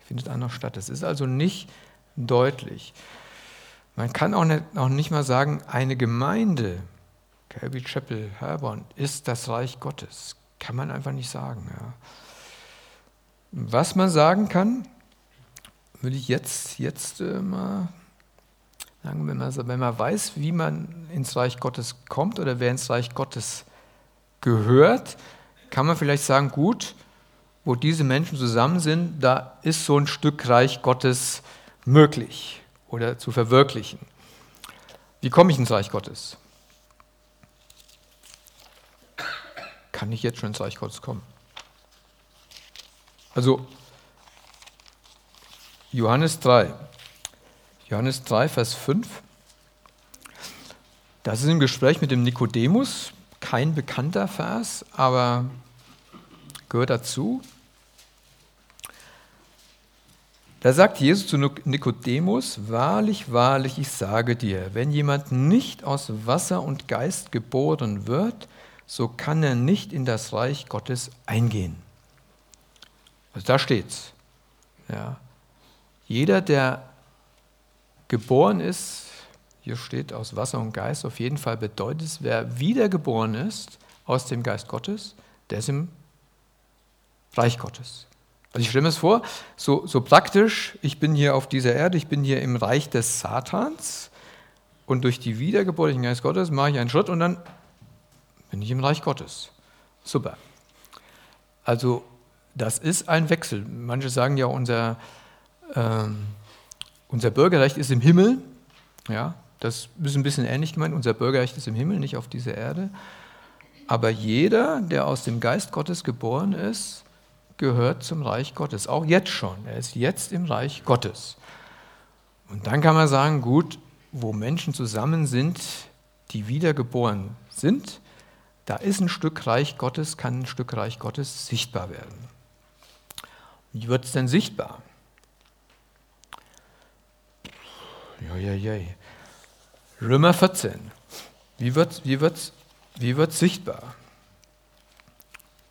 Findet auch noch statt. Das ist also nicht deutlich. Man kann auch nicht, auch nicht mal sagen, eine Gemeinde, Calvary Chapel, Herborn, ist das Reich Gottes. Kann man einfach nicht sagen. Ja. Was man sagen kann, will ich jetzt, jetzt äh, mal wenn man, wenn man weiß, wie man ins Reich Gottes kommt oder wer ins Reich Gottes gehört, kann man vielleicht sagen, gut, wo diese Menschen zusammen sind, da ist so ein Stück Reich Gottes möglich oder zu verwirklichen. Wie komme ich ins Reich Gottes? kann ich jetzt schon ins Reich Gottes kommen. Also Johannes 3. Johannes 3, Vers 5. Das ist im Gespräch mit dem Nikodemus, kein bekannter Vers, aber gehört dazu. Da sagt Jesus zu Nikodemus, wahrlich, wahrlich, ich sage dir, wenn jemand nicht aus Wasser und Geist geboren wird, so kann er nicht in das Reich Gottes eingehen. Also da steht's. Ja. Jeder, der geboren ist, hier steht aus Wasser und Geist, auf jeden Fall bedeutet es, wer wiedergeboren ist aus dem Geist Gottes, der ist im Reich Gottes. Also ich stelle mir es vor, so, so praktisch, ich bin hier auf dieser Erde, ich bin hier im Reich des Satans und durch die Wiedergeburt im Geist Gottes mache ich einen Schritt und dann bin ich im Reich Gottes. Super. Also das ist ein Wechsel. Manche sagen ja, unser, ähm, unser Bürgerrecht ist im Himmel. Ja, das ist ein bisschen ähnlich gemeint. Unser Bürgerrecht ist im Himmel, nicht auf dieser Erde. Aber jeder, der aus dem Geist Gottes geboren ist, gehört zum Reich Gottes. Auch jetzt schon. Er ist jetzt im Reich Gottes. Und dann kann man sagen, gut, wo Menschen zusammen sind, die wiedergeboren sind, da ist ein Stück Reich Gottes, kann ein Stück Reich Gottes sichtbar werden. Wie wird es denn sichtbar? Ja. Römer 14. Wie wird wie wird's, wie wird's sichtbar?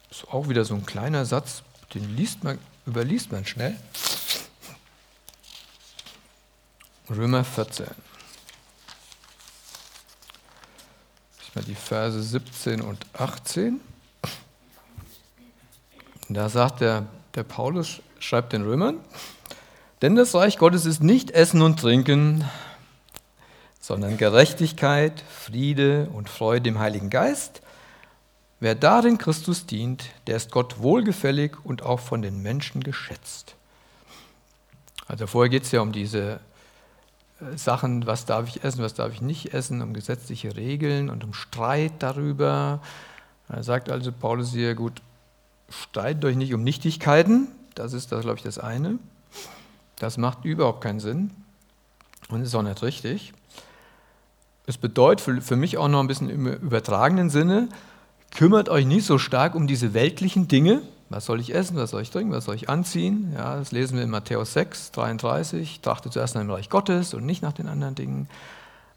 Ist auch wieder so ein kleiner Satz, den liest man, überliest man schnell. Römer 14. Ich mal die Verse 17 und 18. Da sagt der, der Paulus, schreibt den Römern, denn das Reich Gottes ist nicht Essen und Trinken, sondern Gerechtigkeit, Friede und Freude im Heiligen Geist. Wer darin Christus dient, der ist Gott wohlgefällig und auch von den Menschen geschätzt. Also vorher geht es ja um diese äh, Sachen, was darf ich essen, was darf ich nicht essen, um gesetzliche Regeln und um Streit darüber. Er sagt also Paulus hier, gut, streitet euch nicht um Nichtigkeiten, das ist, das glaube ich, das eine. Das macht überhaupt keinen Sinn und ist auch nicht richtig. Es bedeutet für, mich auch noch ein bisschen im übertragenen Sinne, kümmert euch nicht so stark um diese weltlichen Dinge. Was soll ich essen, was soll ich trinken, was soll ich anziehen? Ja, das lesen wir in Matthäus 6, 33. Trachte zuerst nach dem Reich Gottes und nicht nach den anderen Dingen.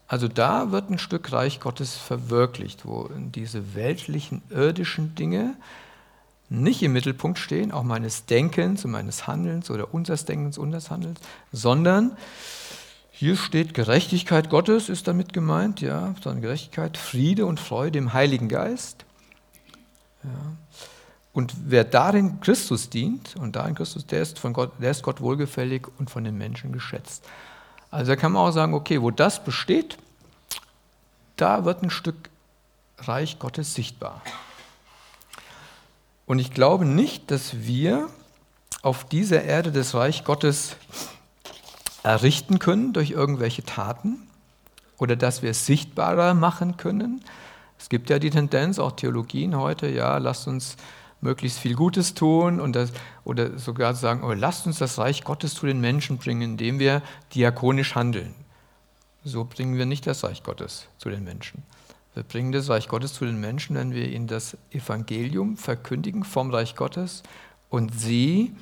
Also da wird ein Stück Reich Gottes verwirklicht, wo diese weltlichen, irdischen Dinge nicht im Mittelpunkt stehen, auch meines Denkens und meines Handelns oder unseres Denkens und unseres Handelns, sondern hier steht Gerechtigkeit Gottes ist damit gemeint, ja, sondern Gerechtigkeit, Friede und Freude im Heiligen Geist. Ja. Und wer darin Christus dient und darin Christus, der ist, von Gott, der ist Gott wohlgefällig und von den Menschen geschätzt. Also da kann man auch sagen, okay, wo das besteht, da wird ein Stück Reich Gottes sichtbar. Und ich glaube nicht, dass wir auf dieser Erde das Reich Gottes errichten können durch irgendwelche Taten oder dass wir es sichtbarer machen können. Es gibt ja die Tendenz, auch Theologien heute, ja, lasst uns möglichst viel Gutes tun und das, oder sogar sagen, oh, lasst uns das Reich Gottes zu den Menschen bringen, indem wir diakonisch handeln. So bringen wir nicht das Reich Gottes zu den Menschen. Wir bringen das Reich Gottes zu den Menschen, wenn wir ihnen das Evangelium verkündigen vom Reich Gottes und sie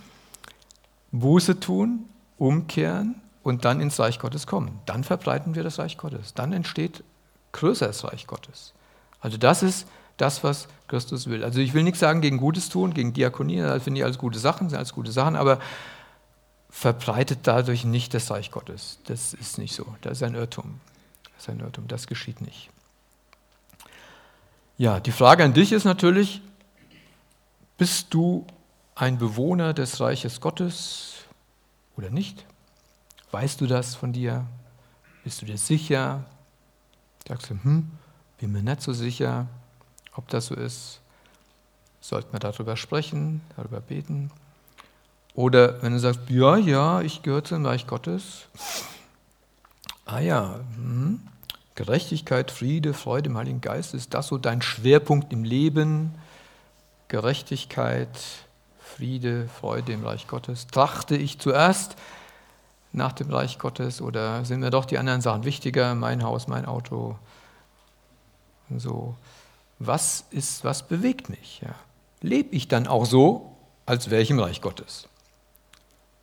Buße tun, umkehren und dann ins Reich Gottes kommen. Dann verbreiten wir das Reich Gottes. Dann entsteht größeres Reich Gottes. Also das ist das, was Christus will. Also ich will nichts sagen gegen Gutes tun, gegen Diakonie, das finde ich alles gute Sachen, sind alles gute Sachen, aber verbreitet dadurch nicht das Reich Gottes. Das ist nicht so. Das ist ein Irrtum. Das ist ein Irrtum. Das geschieht nicht. Ja, die Frage an dich ist natürlich, bist du ein Bewohner des Reiches Gottes oder nicht? Weißt du das von dir? Bist du dir sicher? Sagst du, hm, bin mir nicht so sicher, ob das so ist. Sollten wir darüber sprechen, darüber beten? Oder wenn du sagst, ja, ja, ich gehöre zum Reich Gottes. Ah ja, hm, Gerechtigkeit, Friede, Freude im Heiligen Geist, ist das so dein Schwerpunkt im Leben? Gerechtigkeit, Friede, Freude im Reich Gottes. Trachte ich zuerst nach dem Reich Gottes oder sind mir doch die anderen Sachen wichtiger, mein Haus, mein Auto? So, was ist, was bewegt mich? Ja. Lebe ich dann auch so, als wäre ich im Reich Gottes?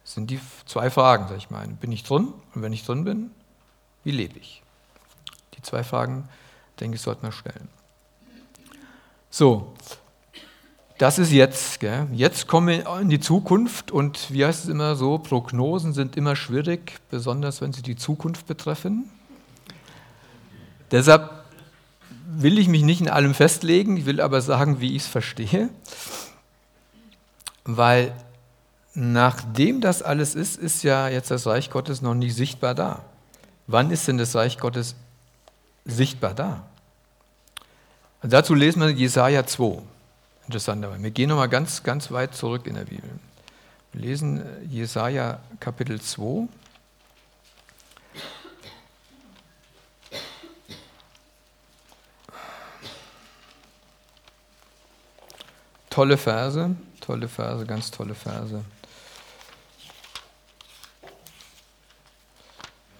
Das sind die zwei Fragen, sag ich mal. Bin ich drin? Und wenn ich drin bin, wie lebe ich? Die zwei Fragen, denke ich, sollten wir stellen. So, das ist jetzt. Gell? Jetzt kommen wir in die Zukunft und wie heißt es immer so, Prognosen sind immer schwierig, besonders wenn sie die Zukunft betreffen. Deshalb will ich mich nicht in allem festlegen, ich will aber sagen, wie ich es verstehe. Weil nachdem das alles ist, ist ja jetzt das Reich Gottes noch nicht sichtbar da. Wann ist denn das Reich Gottes sichtbar da. Und dazu lesen wir Jesaja 2. Interessanterweise. Wir gehen nochmal ganz, ganz weit zurück in der Bibel. Wir lesen äh, Jesaja Kapitel 2. Tolle Verse, tolle Verse, ganz tolle Verse.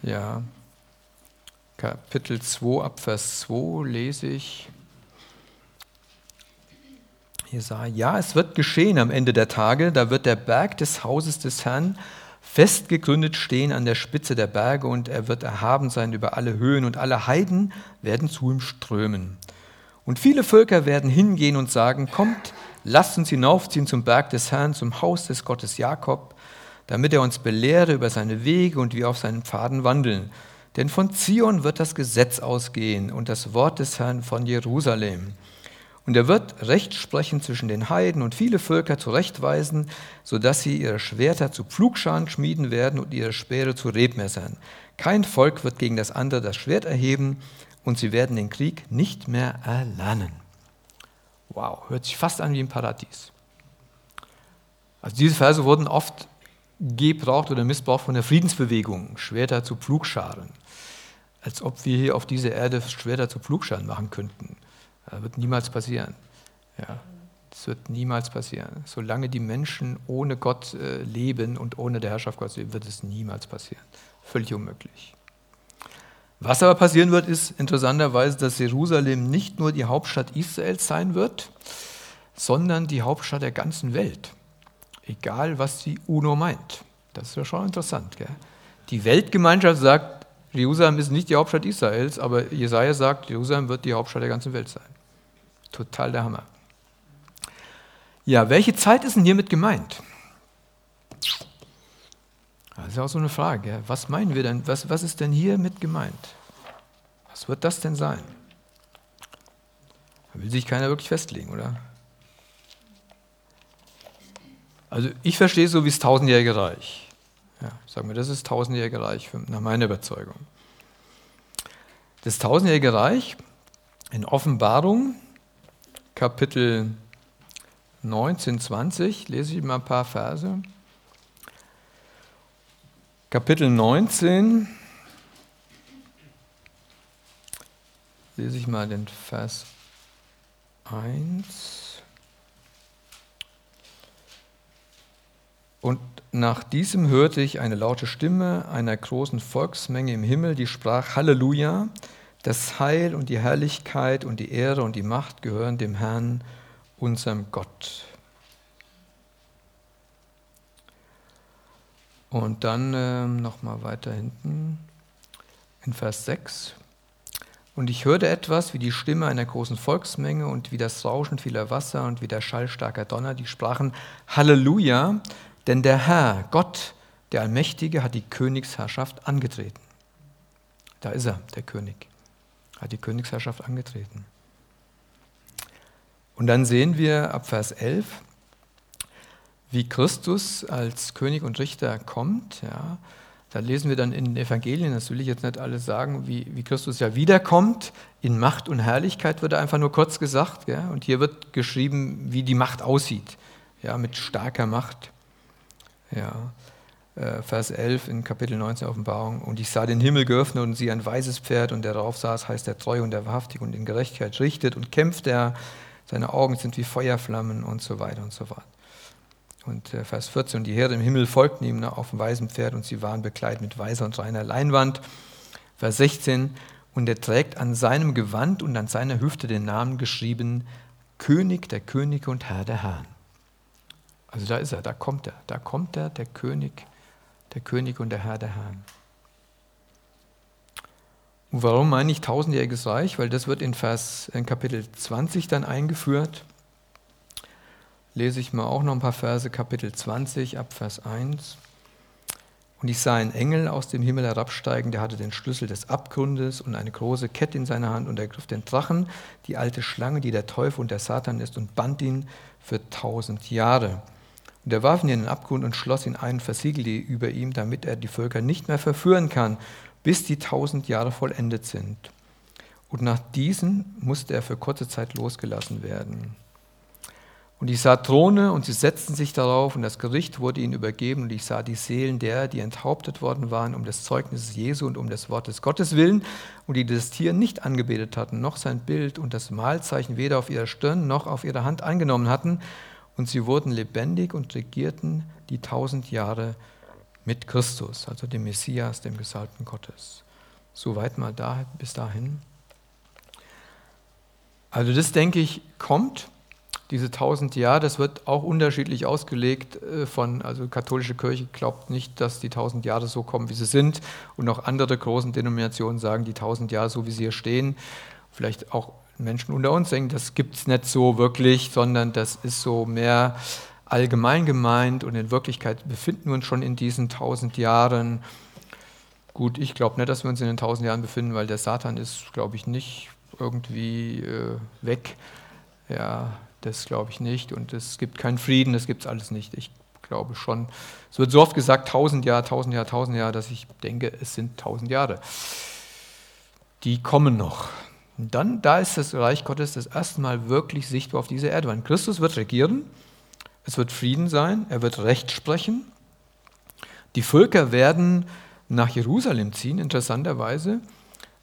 Ja, Kapitel 2 ab Vers 2 lese ich. Jesaja, ja, es wird geschehen am Ende der Tage, da wird der Berg des Hauses des Herrn fest gegründet stehen an der Spitze der Berge und er wird erhaben sein über alle Höhen und alle Heiden werden zu ihm strömen. Und viele Völker werden hingehen und sagen, kommt, lasst uns hinaufziehen zum Berg des Herrn, zum Haus des Gottes Jakob, damit er uns belehre über seine Wege und wir auf seinen Pfaden wandeln. Denn von Zion wird das Gesetz ausgehen und das Wort des Herrn von Jerusalem. Und er wird Recht sprechen zwischen den Heiden und viele Völker zurechtweisen, sodass sie ihre Schwerter zu Pflugscharen schmieden werden und ihre Speere zu Rebmessern. Kein Volk wird gegen das andere das Schwert erheben und sie werden den Krieg nicht mehr erlernen. Wow, hört sich fast an wie im Paradies. Also diese Verse wurden oft gebraucht oder missbraucht von der Friedensbewegung, Schwerter zu Pflugscharen als ob wir hier auf dieser Erde Schwerter zu Pflugscharen machen könnten. Das wird niemals passieren. Ja, das wird niemals passieren. Solange die Menschen ohne Gott äh, leben und ohne der Herrschaft Gottes leben, wird es niemals passieren. Völlig unmöglich. Was aber passieren wird, ist interessanterweise, dass Jerusalem nicht nur die Hauptstadt Israels sein wird, sondern die Hauptstadt der ganzen Welt. Egal, was die UNO meint. Das ist ja schon interessant. Gell? Die Weltgemeinschaft sagt, Jerusalem ist nicht die Hauptstadt Israels, aber Jesaja sagt, Jerusalem wird die Hauptstadt der ganzen Welt sein. Total der Hammer. Ja, welche Zeit ist denn hiermit gemeint? Das ist auch so eine Frage. Was meinen wir denn? Was, was ist denn hiermit gemeint? Was wird das denn sein? Da will sich keiner wirklich festlegen, oder? Also ich verstehe es so wie das tausendjährige Reich. Ja, sagen wir, das ist tausendjährige Reich nach meiner Überzeugung. Das tausendjährige Reich in Offenbarung, Kapitel 19, 20, lese ich mal ein paar Verse. Kapitel 19, lese ich mal den Vers 1. Und nach diesem hörte ich eine laute Stimme einer großen Volksmenge im Himmel, die sprach, Halleluja, das Heil und die Herrlichkeit und die Ehre und die Macht gehören dem Herrn, unserem Gott. Und dann äh, nochmal weiter hinten in Vers 6. Und ich hörte etwas wie die Stimme einer großen Volksmenge und wie das Rauschen vieler Wasser und wie der Schall starker Donner, die sprachen Halleluja, denn der Herr, Gott, der Allmächtige, hat die Königsherrschaft angetreten. Da ist er, der König, hat die Königsherrschaft angetreten. Und dann sehen wir ab Vers 11, wie Christus als König und Richter kommt. Ja, da lesen wir dann in den Evangelien, das will ich jetzt nicht alles sagen, wie, wie Christus ja wiederkommt. In Macht und Herrlichkeit wird einfach nur kurz gesagt. Ja, und hier wird geschrieben, wie die Macht aussieht. Ja, mit starker Macht. Ja. Äh, Vers 11 in Kapitel 19 Offenbarung. Und ich sah den Himmel geöffnet und sie ein weißes Pferd und der darauf saß, heißt der Treu und der Wahrhaftig und in Gerechtigkeit richtet und kämpft er. Seine Augen sind wie Feuerflammen und so weiter und so fort. Und äh, Vers 14, und die Heere im Himmel folgten ihm auf dem weißen Pferd und sie waren bekleidet mit weißer und reiner Leinwand. Vers 16, und er trägt an seinem Gewand und an seiner Hüfte den Namen geschrieben, König der Könige und Herr der Herren. Also da ist er, da kommt er, da kommt er, der König, der König und der Herr der Herren. Und warum meine ich tausendjähriges Reich? Weil das wird in Vers in Kapitel 20 dann eingeführt. Lese ich mal auch noch ein paar Verse, Kapitel 20 ab Vers 1. Und ich sah einen Engel aus dem Himmel herabsteigen, der hatte den Schlüssel des Abgrundes und eine große Kette in seiner Hand und er griff den Drachen, die alte Schlange, die der Teufel und der Satan ist, und band ihn für tausend Jahre. Und er warf ihn in den Abgrund und schloss ihn ein, versiegelte über ihm, damit er die Völker nicht mehr verführen kann, bis die tausend Jahre vollendet sind. und nach diesen musste er für kurze Zeit losgelassen werden. Und ich sah Throne und sie setzten sich darauf und das Gericht wurde ihnen übergeben und ich sah die Seelen derer, die enthauptet worden waren um des Zeugnisses Jesu und um des Wortes Gottes willen und die das Tier nicht angebetet hatten, noch sein Bild und das Mahlzeichen weder auf ihrer Stirn noch auf ihrer Hand angenommen hatten und sie wurden lebendig und regierten die tausend Jahre mit Christus, also dem Messias, dem Gesalbten Gottes. Soweit mal da, bis dahin. Also das denke ich kommt diese tausend Jahre, das wird auch unterschiedlich ausgelegt äh, von, also katholische Kirche glaubt nicht, dass die tausend Jahre so kommen, wie sie sind. Und auch andere großen Denominationen sagen, die tausend Jahre so, wie sie hier stehen. Vielleicht auch Menschen unter uns denken, das gibt es nicht so wirklich, sondern das ist so mehr allgemein gemeint und in Wirklichkeit befinden wir uns schon in diesen tausend Jahren. Gut, ich glaube nicht, dass wir uns in den tausend Jahren befinden, weil der Satan ist, glaube ich, nicht irgendwie äh, weg. Ja, das glaube ich nicht. Und es gibt keinen Frieden, das gibt es alles nicht. Ich glaube schon. Es wird so oft gesagt, tausend Jahre, tausend Jahre, tausend Jahre, dass ich denke, es sind tausend Jahre. Die kommen noch. Und dann, da ist das Reich Gottes das erste Mal wirklich sichtbar auf dieser Erde. Weil Christus wird regieren, es wird Frieden sein, er wird Recht sprechen. Die Völker werden nach Jerusalem ziehen, interessanterweise.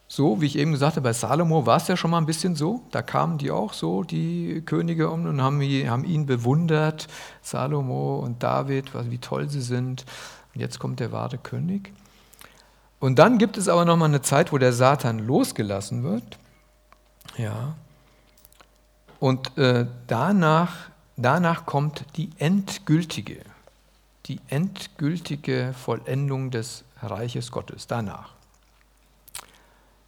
So, wie ich eben gesagt habe, bei Salomo war es ja schon mal ein bisschen so. Da kamen die auch so, die Könige um und haben, ihn bewundert, Salomo und David, wie toll sie sind. Und jetzt kommt der wahre König. Und dann gibt es aber noch mal eine Zeit, wo der Satan losgelassen wird. Ja. Und äh, danach, danach kommt die endgültige, die endgültige Vollendung des Reiches Gottes. Danach.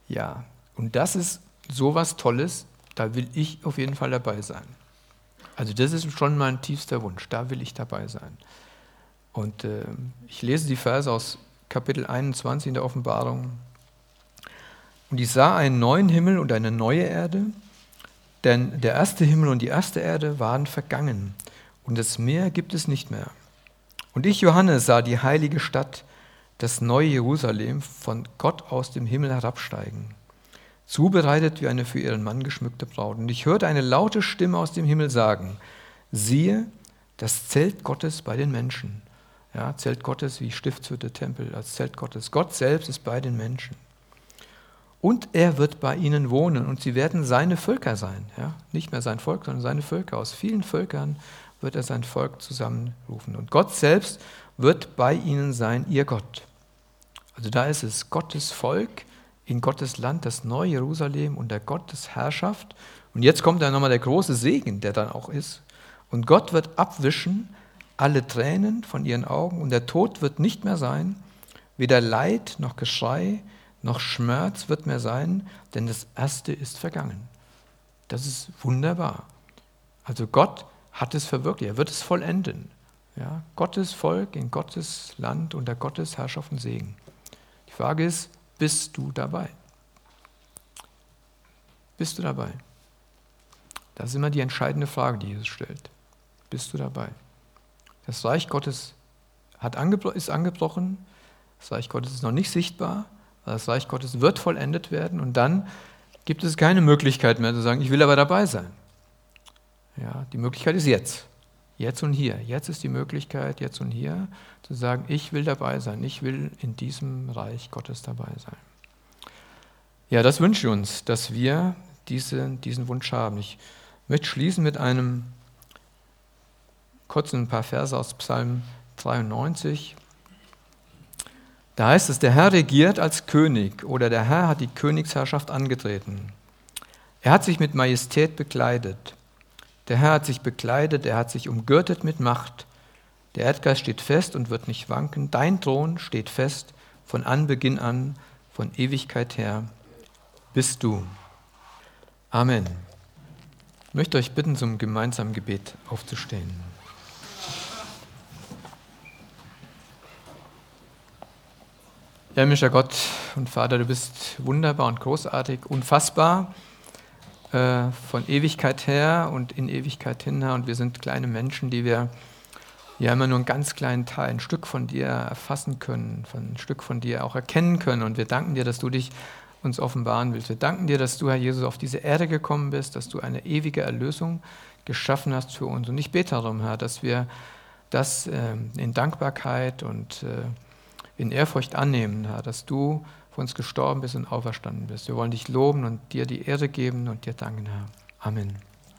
Ja, und das ist sowas Tolles, da will ich auf jeden Fall dabei sein. Also das ist schon mein tiefster Wunsch, da will ich dabei sein. Und äh, ich lese die Verse aus Kapitel 21 in der Offenbarung. Und ich sah einen neuen Himmel und eine neue Erde, denn der erste Himmel und die erste Erde waren vergangen und das Meer gibt es nicht mehr. Und ich, Johannes, sah die heilige Stadt, das neue Jerusalem von Gott aus dem Himmel herabsteigen, zubereitet wie eine für ihren Mann geschmückte Braut. Und ich hörte eine laute Stimme aus dem Himmel sagen, siehe, das Zelt Gottes bei den Menschen. Ja, Zelt Gottes wie Stiftshütte, Tempel, als Zelt Gottes. Gott selbst ist bei den Menschen. Und er wird bei ihnen wohnen und sie werden seine Völker sein. Ja? Nicht mehr sein Volk, sondern seine Völker. Aus vielen Völkern wird er sein Volk zusammenrufen. Und Gott selbst wird bei ihnen sein, ihr Gott. Also da ist es Gottes Volk in Gottes Land, das neue Jerusalem unter Gottes Herrschaft. Und jetzt kommt dann nochmal der große Segen, der dann auch ist. Und Gott wird abwischen alle Tränen von ihren Augen und der Tod wird nicht mehr sein, weder Leid noch Geschrei noch Schmerz wird mehr sein, denn das Erste ist vergangen. Das ist wunderbar. Also Gott hat es verwirklicht, er wird es vollenden. Ja, Gottes Volk in Gottes Land unter Gottes Herrschaft und Segen. Die Frage ist, bist du dabei? Bist du dabei? Das ist immer die entscheidende Frage, die Jesus stellt. Bist du dabei? Das Reich Gottes hat angebro ist angebrochen, das Reich Gottes ist noch nicht sichtbar, das Reich Gottes wird vollendet werden und dann gibt es keine Möglichkeit mehr zu sagen, ich will aber dabei sein. Ja, die Möglichkeit ist jetzt. Jetzt und hier. Jetzt ist die Möglichkeit, jetzt und hier, zu sagen, ich will dabei sein. Ich will in diesem Reich Gottes dabei sein. Ja, das wünsche ich uns, dass wir diese, diesen Wunsch haben. Ich möchte schließen mit einem kurzen paar Verse aus Psalm 93. Da heißt es, der Herr regiert als König oder der Herr hat die Königsherrschaft angetreten. Er hat sich mit Majestät bekleidet. Der Herr hat sich bekleidet, er hat sich umgürtet mit Macht. Der Erdgeist steht fest und wird nicht wanken. Dein Thron steht fest von Anbeginn an, von Ewigkeit her bist du. Amen. Ich möchte euch bitten, zum gemeinsamen Gebet aufzustehen. Ja, himmlischer Gott und Vater, du bist wunderbar und großartig, unfassbar. Äh, von Ewigkeit her und in Ewigkeit hin. Und wir sind kleine Menschen, die wir ja immer nur einen ganz kleinen Teil, ein Stück von dir erfassen können, von ein Stück von dir auch erkennen können. Und wir danken dir, dass du dich uns offenbaren willst. Wir danken dir, dass du, Herr Jesus, auf diese Erde gekommen bist, dass du eine ewige Erlösung geschaffen hast für uns. Und ich bete darum, Herr, dass wir das äh, in Dankbarkeit und äh, in Ehrfurcht annehmen, Herr, dass du für uns gestorben bist und auferstanden bist. Wir wollen dich loben und dir die Ehre geben und dir danken, Herr. Amen.